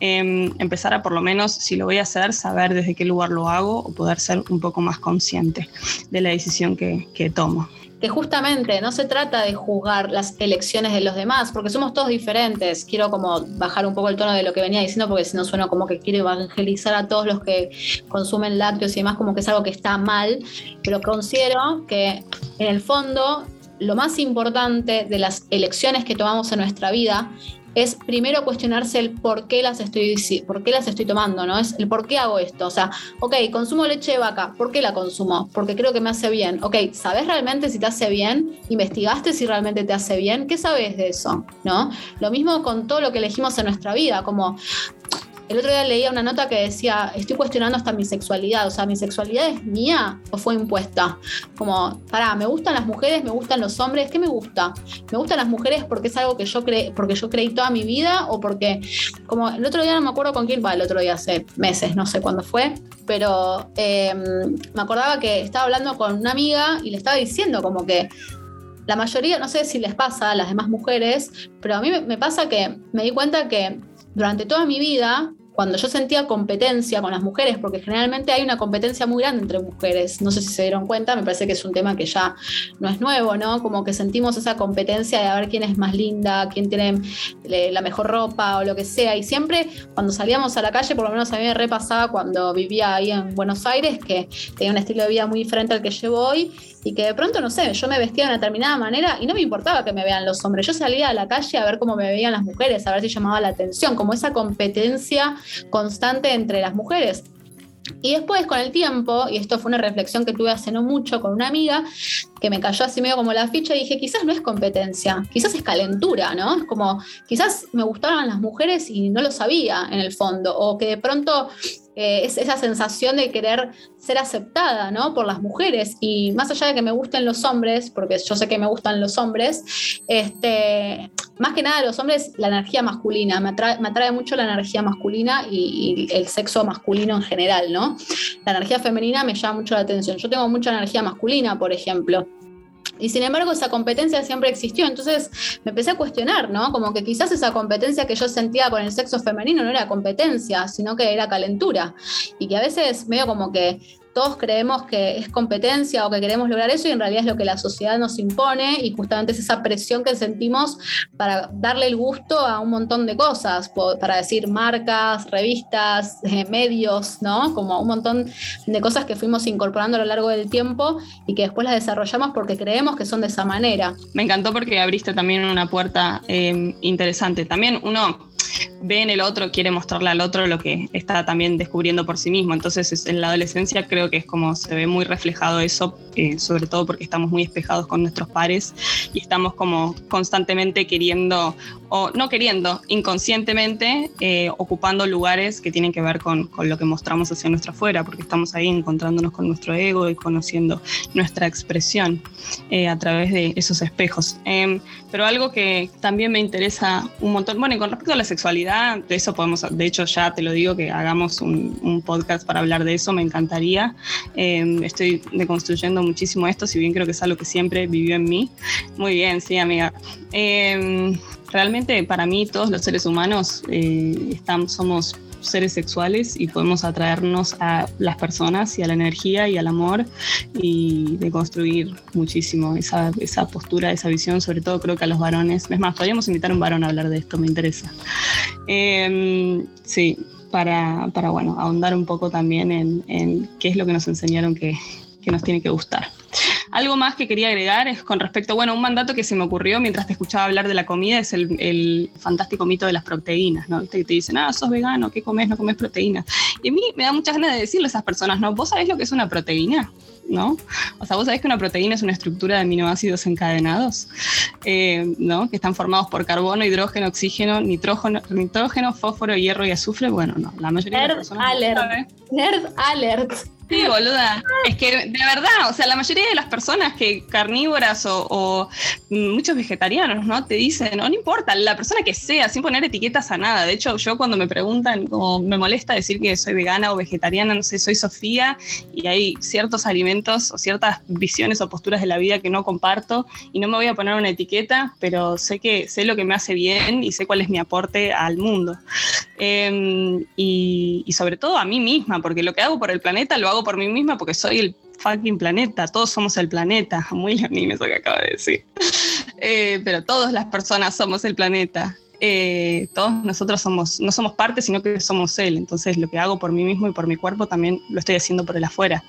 Em, empezar a por lo menos, si lo voy a hacer, saber desde qué lugar lo hago o poder ser un poco más consciente de la que tomo que justamente no se trata de juzgar las elecciones de los demás, porque somos todos diferentes. Quiero como bajar un poco el tono de lo que venía diciendo, porque si no suena como que quiero evangelizar a todos los que consumen lácteos y demás, como que es algo que está mal, pero considero que en el fondo lo más importante de las elecciones que tomamos en nuestra vida es primero cuestionarse el por qué las estoy, por qué las estoy tomando, ¿no? Es el por qué hago esto. O sea, ok, consumo leche de vaca, ¿por qué la consumo? Porque creo que me hace bien. Ok, ¿sabes realmente si te hace bien? ¿Investigaste si realmente te hace bien? ¿Qué sabes de eso? ¿No? Lo mismo con todo lo que elegimos en nuestra vida, como el otro día leía una nota que decía, estoy cuestionando hasta mi sexualidad, o sea, ¿mi sexualidad es mía o fue impuesta? Como, pará, ¿me gustan las mujeres? ¿Me gustan los hombres? ¿Qué me gusta? ¿Me gustan las mujeres porque es algo que yo creí, porque yo creí toda mi vida o porque, como el otro día no me acuerdo con quién, va, el otro día hace meses, no sé cuándo fue, pero em, me acordaba que estaba hablando con una amiga y le estaba diciendo como que la mayoría, no sé si les pasa a las demás mujeres, pero a mí me pasa que me di cuenta que durante toda mi vida, cuando yo sentía competencia con las mujeres, porque generalmente hay una competencia muy grande entre mujeres, no sé si se dieron cuenta, me parece que es un tema que ya no es nuevo, ¿no? Como que sentimos esa competencia de a ver quién es más linda, quién tiene la mejor ropa o lo que sea, y siempre cuando salíamos a la calle, por lo menos a mí me repasaba cuando vivía ahí en Buenos Aires, que tenía un estilo de vida muy diferente al que llevo hoy, y que de pronto, no sé, yo me vestía de una determinada manera y no me importaba que me vean los hombres. Yo salía a la calle a ver cómo me veían las mujeres, a ver si llamaba la atención, como esa competencia constante entre las mujeres. Y después, con el tiempo, y esto fue una reflexión que tuve hace no mucho con una amiga, que me cayó así medio como la ficha, y dije, quizás no es competencia, quizás es calentura, ¿no? Es como, quizás me gustaban las mujeres y no lo sabía en el fondo, o que de pronto eh, es esa sensación de querer ser aceptada ¿no? por las mujeres. Y más allá de que me gusten los hombres, porque yo sé que me gustan los hombres, este, más que nada los hombres, la energía masculina, me atrae, mucho la energía masculina y, y, el sexo masculino en general, ¿no? La energía femenina me llama mucho la atención. Yo tengo mucha energía masculina, por ejemplo. Y sin embargo, esa competencia siempre existió. Entonces me empecé a cuestionar, ¿no? Como que quizás esa competencia que yo sentía con el sexo femenino no era competencia, sino que era calentura. Y que a veces medio como que todos creemos que es competencia o que queremos lograr eso y en realidad es lo que la sociedad nos impone y justamente es esa presión que sentimos para darle el gusto a un montón de cosas, para decir marcas, revistas, eh, medios, ¿no? Como un montón de cosas que fuimos incorporando a lo largo del tiempo y que después las desarrollamos porque creemos que son de esa manera. Me encantó porque abriste también una puerta eh, interesante. También uno ve en el otro, quiere mostrarle al otro lo que está también descubriendo por sí mismo. Entonces en la adolescencia creo que es como se ve muy reflejado eso, eh, sobre todo porque estamos muy espejados con nuestros pares y estamos como constantemente queriendo, o no queriendo, inconscientemente eh, ocupando lugares que tienen que ver con, con, lo que mostramos hacia nuestra afuera, porque estamos ahí encontrándonos con nuestro ego y conociendo nuestra expresión eh, a través de esos espejos. Em, pero algo que también me interesa un montón, bueno, y con respecto a la sexualidad, de eso podemos, de hecho ya te lo digo, que hagamos un, podcast para hablar de eso, me encantaría. Em, estoy deconstruyendo muchísimo esto, si bien creo que es algo que siempre vivió en mí. Muy bien, sí, amiga. Eh, realmente para mí todos los seres humanos eh, estamos, somos seres sexuales y podemos atraernos a las personas y a la energía y al amor y de construir muchísimo esa, esa postura, esa visión, sobre todo creo que a los varones. Es más, podríamos invitar a un varón a hablar de esto, me interesa. Eh, sí, para, para, bueno, ahondar un poco también en, en, qué es lo que nos enseñaron que, que nos tiene que gustar. Algo más que quería agregar es con respecto, bueno, un mandato que se me ocurrió mientras te escuchaba hablar de la comida es el, el fantástico mito de las proteínas, ¿no? Que te dicen, ah, sos vegano, ¿qué comes? No comes proteínas. Y a mí me da muchas ganas de decirle a esas personas, ¿no? ¿Vos sabés lo que es una proteína? ¿no? O sea, vos sabés que una proteína es una estructura de aminoácidos encadenados, eh, ¿no? Que están formados por carbono, hidrógeno, oxígeno, nitrógeno, nitrógeno, fósforo, hierro y azufre. Bueno, no, la mayoría Nerd de las personas. Alert. Nerd alert. Sí, boluda. Es que de verdad, o sea, la mayoría de las personas que carnívoras o, o, muchos vegetarianos, ¿no? Te dicen, no, no importa, la persona que sea, sin poner etiquetas a nada. De hecho, yo cuando me preguntan, como me molesta decir que soy vegana o vegetariana, no sé, soy Sofía y hay ciertos alimentos o ciertas visiones o posturas de la vida que no comparto y no me voy a poner una etiqueta, pero sé que sé lo que me hace bien y sé cuál es mi aporte al mundo. Y, y sobre todo a mí misma, porque lo que hago por el planeta lo hago por mí misma porque soy el fucking planeta, todos somos el planeta, (laughs) muy leonín eso que acaba de decir, (laughs) eh, pero todas las personas somos el planeta. Eh, todos nosotros somos, no somos parte, sino que somos él. Entonces, lo que hago por mí mismo y por mi cuerpo también lo estoy haciendo por el afuera.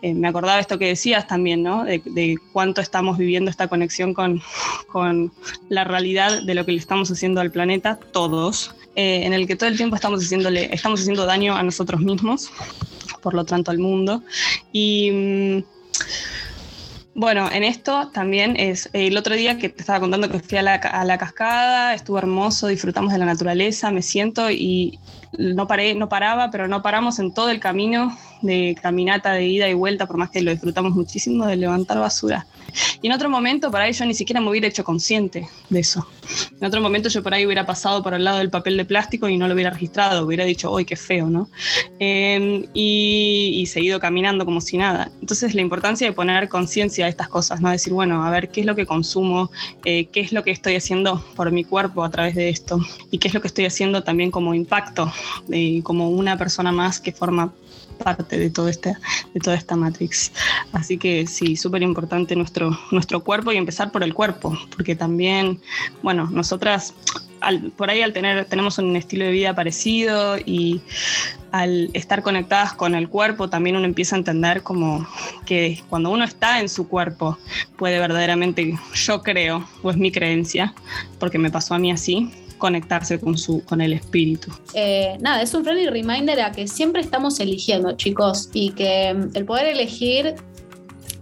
Eh, me acordaba esto que decías también, ¿no? De, de cuánto estamos viviendo esta conexión con, (laughs) con, la realidad de lo que le estamos haciendo al planeta, todos, eh, en el que todo el tiempo estamos, haciéndole, estamos haciendo daño a nosotros mismos por lo tanto al mundo. Y bueno, en esto también es el otro día que te estaba contando que fui a la, a la, cascada, estuvo hermoso, disfrutamos de la naturaleza, me siento y no paré, no paraba, pero no paramos en todo el camino de caminata de ida y vuelta, por más que lo disfrutamos muchísimo, de levantar basura. Y en otro momento, por ahí yo ni siquiera me hubiera hecho consciente de eso. En otro momento yo por ahí hubiera pasado por el lado del papel de plástico y no lo hubiera registrado, hubiera dicho, ¡ay, qué feo! ¿no? Eh, y, y, seguido caminando como si nada. Entonces la importancia de poner conciencia a estas cosas, ¿no? Decir, bueno, a ver, ¿qué es lo que consumo? Eh, ¿Qué es lo que estoy haciendo por mi cuerpo a través de esto? ¿Y qué es lo que estoy haciendo también como impacto, eh, como una persona más que forma parte de, todo este, de toda esta Matrix. Así que sí, súper importante nuestro, nuestro cuerpo y empezar por el cuerpo, porque también, bueno, nosotras por ahí al tener, tenemos un estilo de vida parecido y al estar conectadas con el cuerpo también uno empieza a entender como que cuando uno está en su cuerpo puede verdaderamente, yo creo, o es mi creencia, porque me pasó a mí así, conectarse con, su, con el espíritu. Eh, nada, es un friendly reminder a que siempre estamos eligiendo, chicos, y que el poder elegir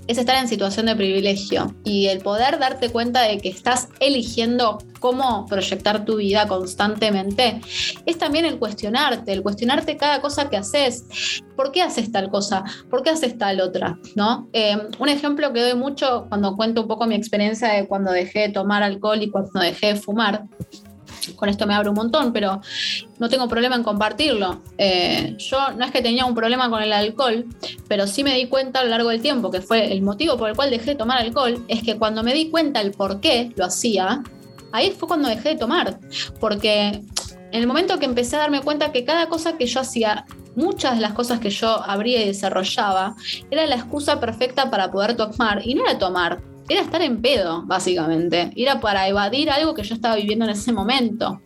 es estar en situación de privilegio y el poder darte cuenta de que estás eligiendo cómo proyectar tu vida constantemente es también el cuestionarte, el cuestionarte cada cosa que haces. ¿Por qué haces tal cosa? ¿Por qué haces tal otra? ¿No? Eh, un ejemplo que doy mucho cuando cuento un poco mi experiencia de cuando dejé de tomar alcohol y cuando dejé de fumar con esto me abro un montón, pero no tengo problema en compartirlo. Eh, yo no es que tenía un problema con el alcohol, pero sí me di cuenta a lo largo del tiempo, que fue el motivo por el cual dejé de tomar alcohol, es que cuando me di cuenta el por qué lo hacía, ahí fue cuando dejé de tomar. Porque en el momento que empecé a darme cuenta que cada cosa que yo hacía muchas de las cosas que yo abría y desarrollaba era la excusa perfecta para poder tomar y no era tomar, era estar en pedo, básicamente. Era para evadir algo que yo estaba viviendo en ese momento.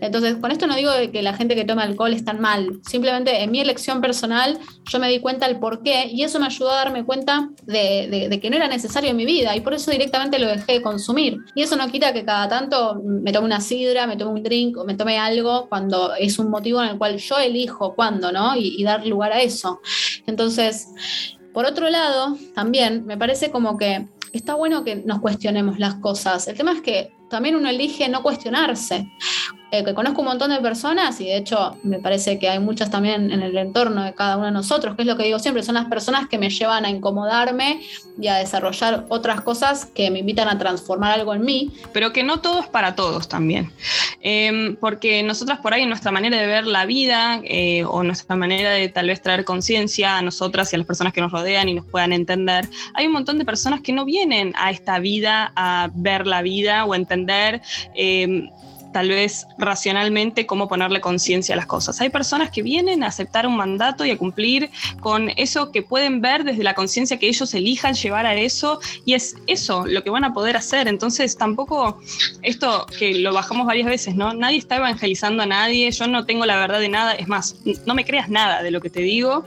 Entonces, con esto no digo que la gente que toma alcohol es tan mal, simplemente en mi elección personal yo me di cuenta del por qué y eso me ayudó a darme cuenta de, que no era necesario en mi vida y por eso directamente lo dejé de consumir. Y eso no quita que cada tanto me tome una sidra, me tome un drink o me tome algo cuando es un motivo en el cual yo elijo cuándo, ¿no? y dar lugar a eso. Entonces, por otro lado, también me parece como que está bueno que nos cuestionemos las cosas. El tema es que también uno elige no cuestionarse. Eh, que conozco un montón de personas y de hecho me parece que hay muchas también en el entorno de cada uno de nosotros, que es lo que digo siempre, son las personas que me llevan a incomodarme y a desarrollar otras cosas que me invitan a transformar algo en mí. Pero que no todo es para todos también, em, porque nosotras por ahí nuestra manera de ver la vida eh, o nuestra manera de tal vez traer conciencia a nosotras y a las personas que nos rodean y nos puedan entender, hay un montón de personas que no vienen a esta vida a ver la vida o entender em, tal vez racionalmente cómo ponerle conciencia a las cosas. Hay personas que vienen a aceptar un mandato y a cumplir con eso que pueden ver desde la conciencia que ellos elijan llevar a eso y es eso lo que van a poder hacer. Entonces tampoco esto que lo bajamos varias veces, ¿no? Nadie está evangelizando a nadie, yo no tengo la verdad de nada, es más, no me creas nada de lo que te digo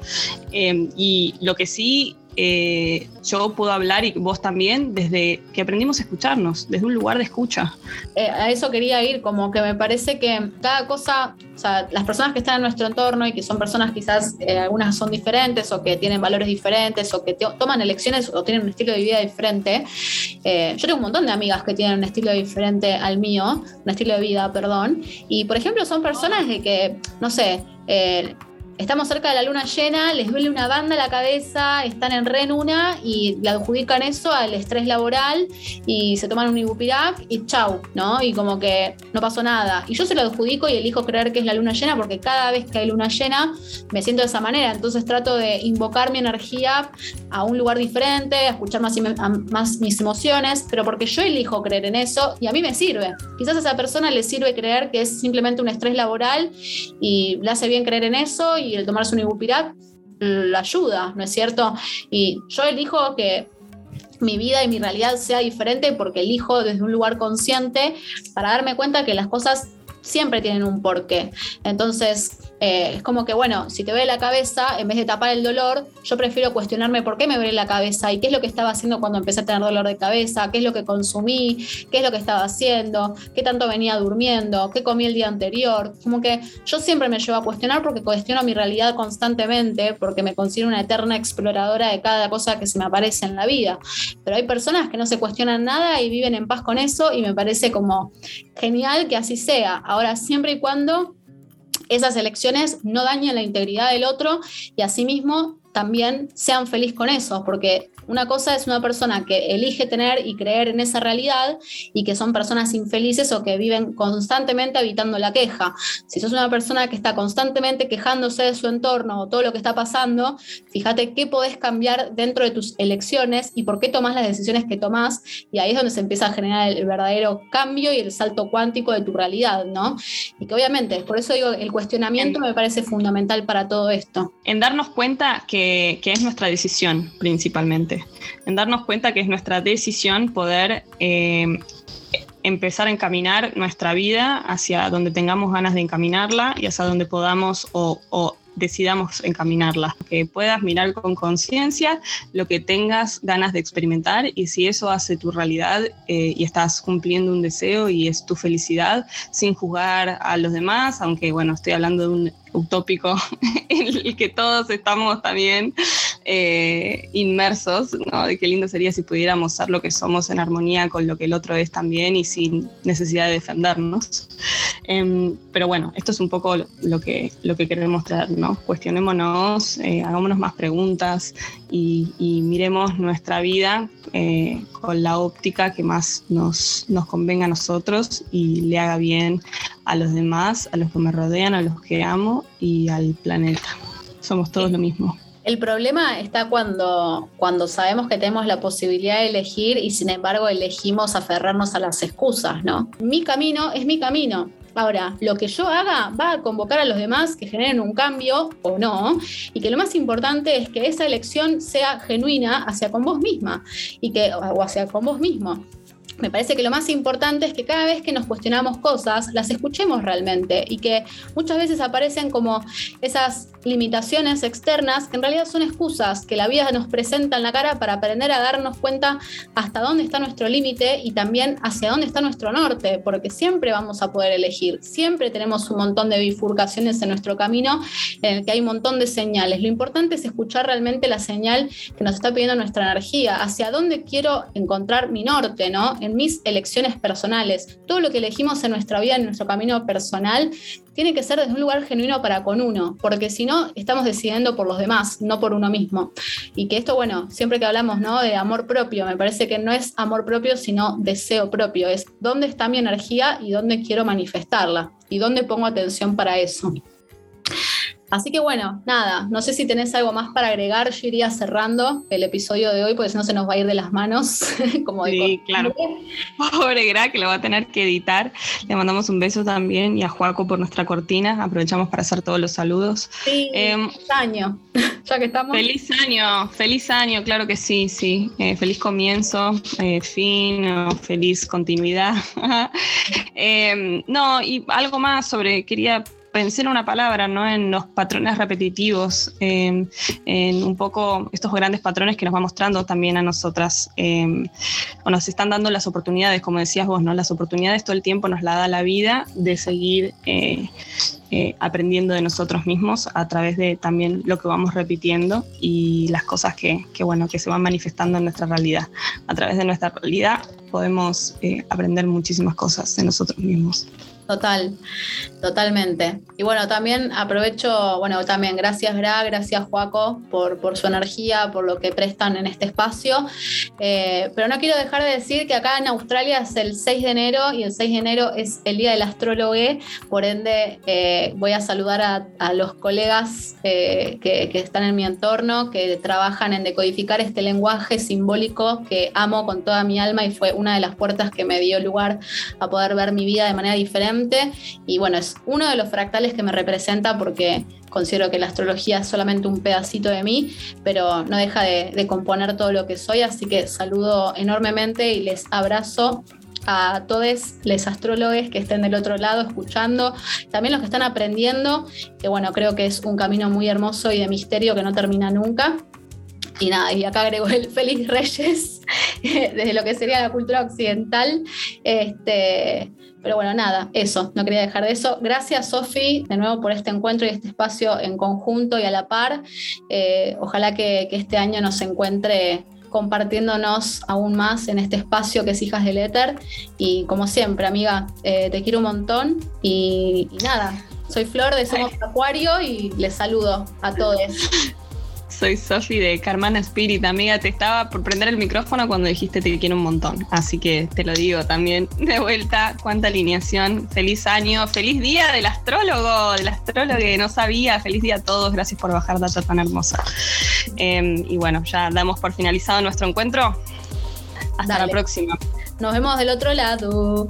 eh, y lo que sí eh, yo puedo hablar y vos también desde que aprendimos a escucharnos, desde un lugar de escucha. Eh, a eso quería ir, como que me parece que cada cosa, o sea, las personas que están en nuestro entorno y que son personas quizás, eh, algunas son diferentes o que tienen valores diferentes o que toman elecciones o tienen un estilo de vida diferente. yo tengo un montón de amigas que tienen un estilo diferente al mío, un estilo de vida, perdón, y por ejemplo son personas de que, no sé, estamos cerca de la luna llena, les duele una banda la cabeza, están en renuna y le adjudican eso al estrés laboral y se toman un ibupirac y chau, ¿no? Y como que no pasó nada. Y yo se lo adjudico y elijo creer que es la luna llena porque cada vez que hay luna llena me siento de esa manera. Entonces trato de invocar mi energía a un lugar diferente, a escuchar más, más mis emociones, pero porque yo elijo creer en eso y a mí me sirve. Quizás a esa persona le sirve creer que es simplemente un estrés laboral y le hace bien creer en eso y el tomarse un ibupirac la ayuda, ¿no es cierto? Y yo elijo que mi vida y mi realidad sea diferente porque elijo desde un lugar consciente para darme cuenta que las cosas siempre tienen un porqué. Entonces, eh, es como que, bueno, si te ve la cabeza, en vez de tapar el dolor, yo prefiero cuestionarme por qué me duele la cabeza y qué es lo que estaba haciendo cuando empecé a tener dolor de cabeza, qué es lo que consumí, qué es lo que estaba haciendo, qué tanto venía durmiendo, qué comí el día anterior. Como que yo siempre me llevo a cuestionar porque cuestiono mi realidad constantemente, porque me considero una eterna exploradora de cada cosa que se me aparece en la vida. Pero hay personas que no se cuestionan nada y viven en paz con eso y me parece como genial que así sea. Ahora, siempre y cuando esas elecciones no dañen la integridad del otro y asimismo también sean felices con eso, porque una cosa es una persona que elige tener y creer en esa realidad y que son personas infelices o que viven constantemente habitando la queja. Si sos una persona que está constantemente quejándose de su entorno o todo lo que está pasando, fíjate qué podés cambiar dentro de tus elecciones y por qué tomás las decisiones que tomás y ahí es donde se empieza a generar el, verdadero cambio y el salto cuántico de tu realidad, ¿no? Y que obviamente, por eso digo, el cuestionamiento me parece fundamental para todo esto. En darnos cuenta que, que es nuestra decisión principalmente en darnos cuenta que es nuestra decisión poder eh, empezar a encaminar nuestra vida hacia donde tengamos ganas de encaminarla y hacia donde podamos o, decidamos encaminarla. Que puedas mirar con conciencia lo que tengas ganas de experimentar y si eso hace tu realidad eh, y estás cumpliendo un deseo y es tu felicidad sin juzgar a los demás, aunque bueno, estoy hablando de un utópico (laughs) en el que todos estamos también eh, inmersos, ¿no? De qué lindo sería si pudiéramos ser lo que somos en armonía con lo que el otro es también y sin necesidad de defendernos. Em, pero bueno, esto es un poco lo que, lo que queremos traer, ¿no? Cuestionémonos, eh, hagámonos más preguntas y, miremos nuestra vida eh, con la óptica que más nos, nos convenga a nosotros y le haga bien a los demás, a los que me rodean, a los que amo y al planeta. Somos todos lo mismo. El problema está cuando, cuando sabemos que tenemos la posibilidad de elegir y sin embargo elegimos aferrarnos a las excusas, ¿no? Mi camino es mi camino. Ahora, lo que yo haga va a convocar a los demás que generen un cambio o no, y que lo más importante es que esa elección sea genuina hacia con vos misma y que, o hacia con vos mismo me parece que lo más importante es que cada vez que nos cuestionamos cosas, las escuchemos realmente y que muchas veces aparecen como esas limitaciones externas que en realidad son excusas que la vida nos presenta en la cara para aprender a darnos cuenta hasta dónde está nuestro límite y también hacia dónde está nuestro norte, porque siempre vamos a poder elegir, siempre tenemos un montón de bifurcaciones en nuestro camino en el que hay un montón de señales. Lo importante es escuchar realmente la señal que nos está pidiendo nuestra energía, hacia dónde quiero encontrar mi norte, ¿no? En mis elecciones personales. Todo lo que elegimos en nuestra vida, en nuestro camino personal, tiene que ser desde un lugar genuino para con uno, porque si no, estamos decidiendo por los demás, no por uno mismo. Y que esto, bueno, siempre que hablamos ¿no? de amor propio, me parece que no es amor propio, sino deseo propio, es dónde está mi energía y dónde quiero manifestarla y dónde pongo atención para eso. Así que bueno, nada, no sé si tenés algo más para agregar, yo iría cerrando el episodio de hoy, porque si no se nos va a ir de las manos, (laughs) como Sí, claro. Pobre Gra, que lo va a tener que editar. Le mandamos un beso también y a Juaco por nuestra cortina. Aprovechamos para hacer todos los saludos. Sí, em, feliz año, (laughs) ya que estamos. Feliz año, feliz año, claro que sí, sí. Eh, feliz comienzo, eh, fin, feliz continuidad. (laughs) Em, no, y algo más sobre, quería pensé en una palabra, ¿no? En los patrones repetitivos, en un poco estos grandes patrones que nos va mostrando también a nosotras, em, o nos están dando las oportunidades, como decías vos. Las oportunidades todo el tiempo nos la da la vida de seguir eh, eh, aprendiendo de nosotros mismos a través de también lo que vamos repitiendo y las cosas que, bueno, que se van manifestando en nuestra realidad. A través de nuestra realidad podemos eh, aprender muchísimas cosas de nosotros mismos. Total, totalmente. Y bueno, también aprovecho, bueno, también gracias Gra, gracias Juaco por, su energía, por lo que prestan en este espacio. Eh, pero no quiero dejar de decir que acá en Australia es el 6 de enero y el 6 de enero es el Día del Astrólogo, por ende eh, voy a saludar a, los colegas eh, que están en mi entorno, que trabajan en decodificar este lenguaje simbólico que amo con toda mi alma y fue una de las puertas que me dio lugar a poder ver mi vida de manera diferente y bueno, es uno de los fractales que me representa porque considero que la astrología es solamente un pedacito de mí, pero no deja de, componer todo lo que soy, así que saludo enormemente y les abrazo a todos los astrólogos que estén del otro lado escuchando, también los que están aprendiendo, que bueno, creo que es un camino muy hermoso y de misterio que no termina nunca. Y nada, y acá agrego el Feliz Reyes, (laughs) desde lo que sería la cultura occidental. Este, pero bueno, nada, eso, no quería dejar de eso. Gracias, Sofi, de nuevo por este encuentro y este espacio en conjunto y a la par. Eh, ojalá que, este año nos encuentre compartiéndonos aún más en este espacio que es Hijas del Éter. Y como siempre, amiga, eh, te quiero un montón y, y nada, soy Flor de Somos Acuario y les saludo a todos. (laughs) Soy Sofi de Carman Spirit, amiga. Te estaba por prender el micrófono cuando dijiste te quiero un montón. Así que te lo digo también (laughs) de vuelta. Cuánta alineación. Feliz año. Feliz día del astrólogo, del astrólogo que no sabía. Feliz día a todos. Gracias por bajar data tan hermosa. Em, y bueno, ya damos por finalizado nuestro encuentro. Hasta la próxima. Nos vemos del otro lado.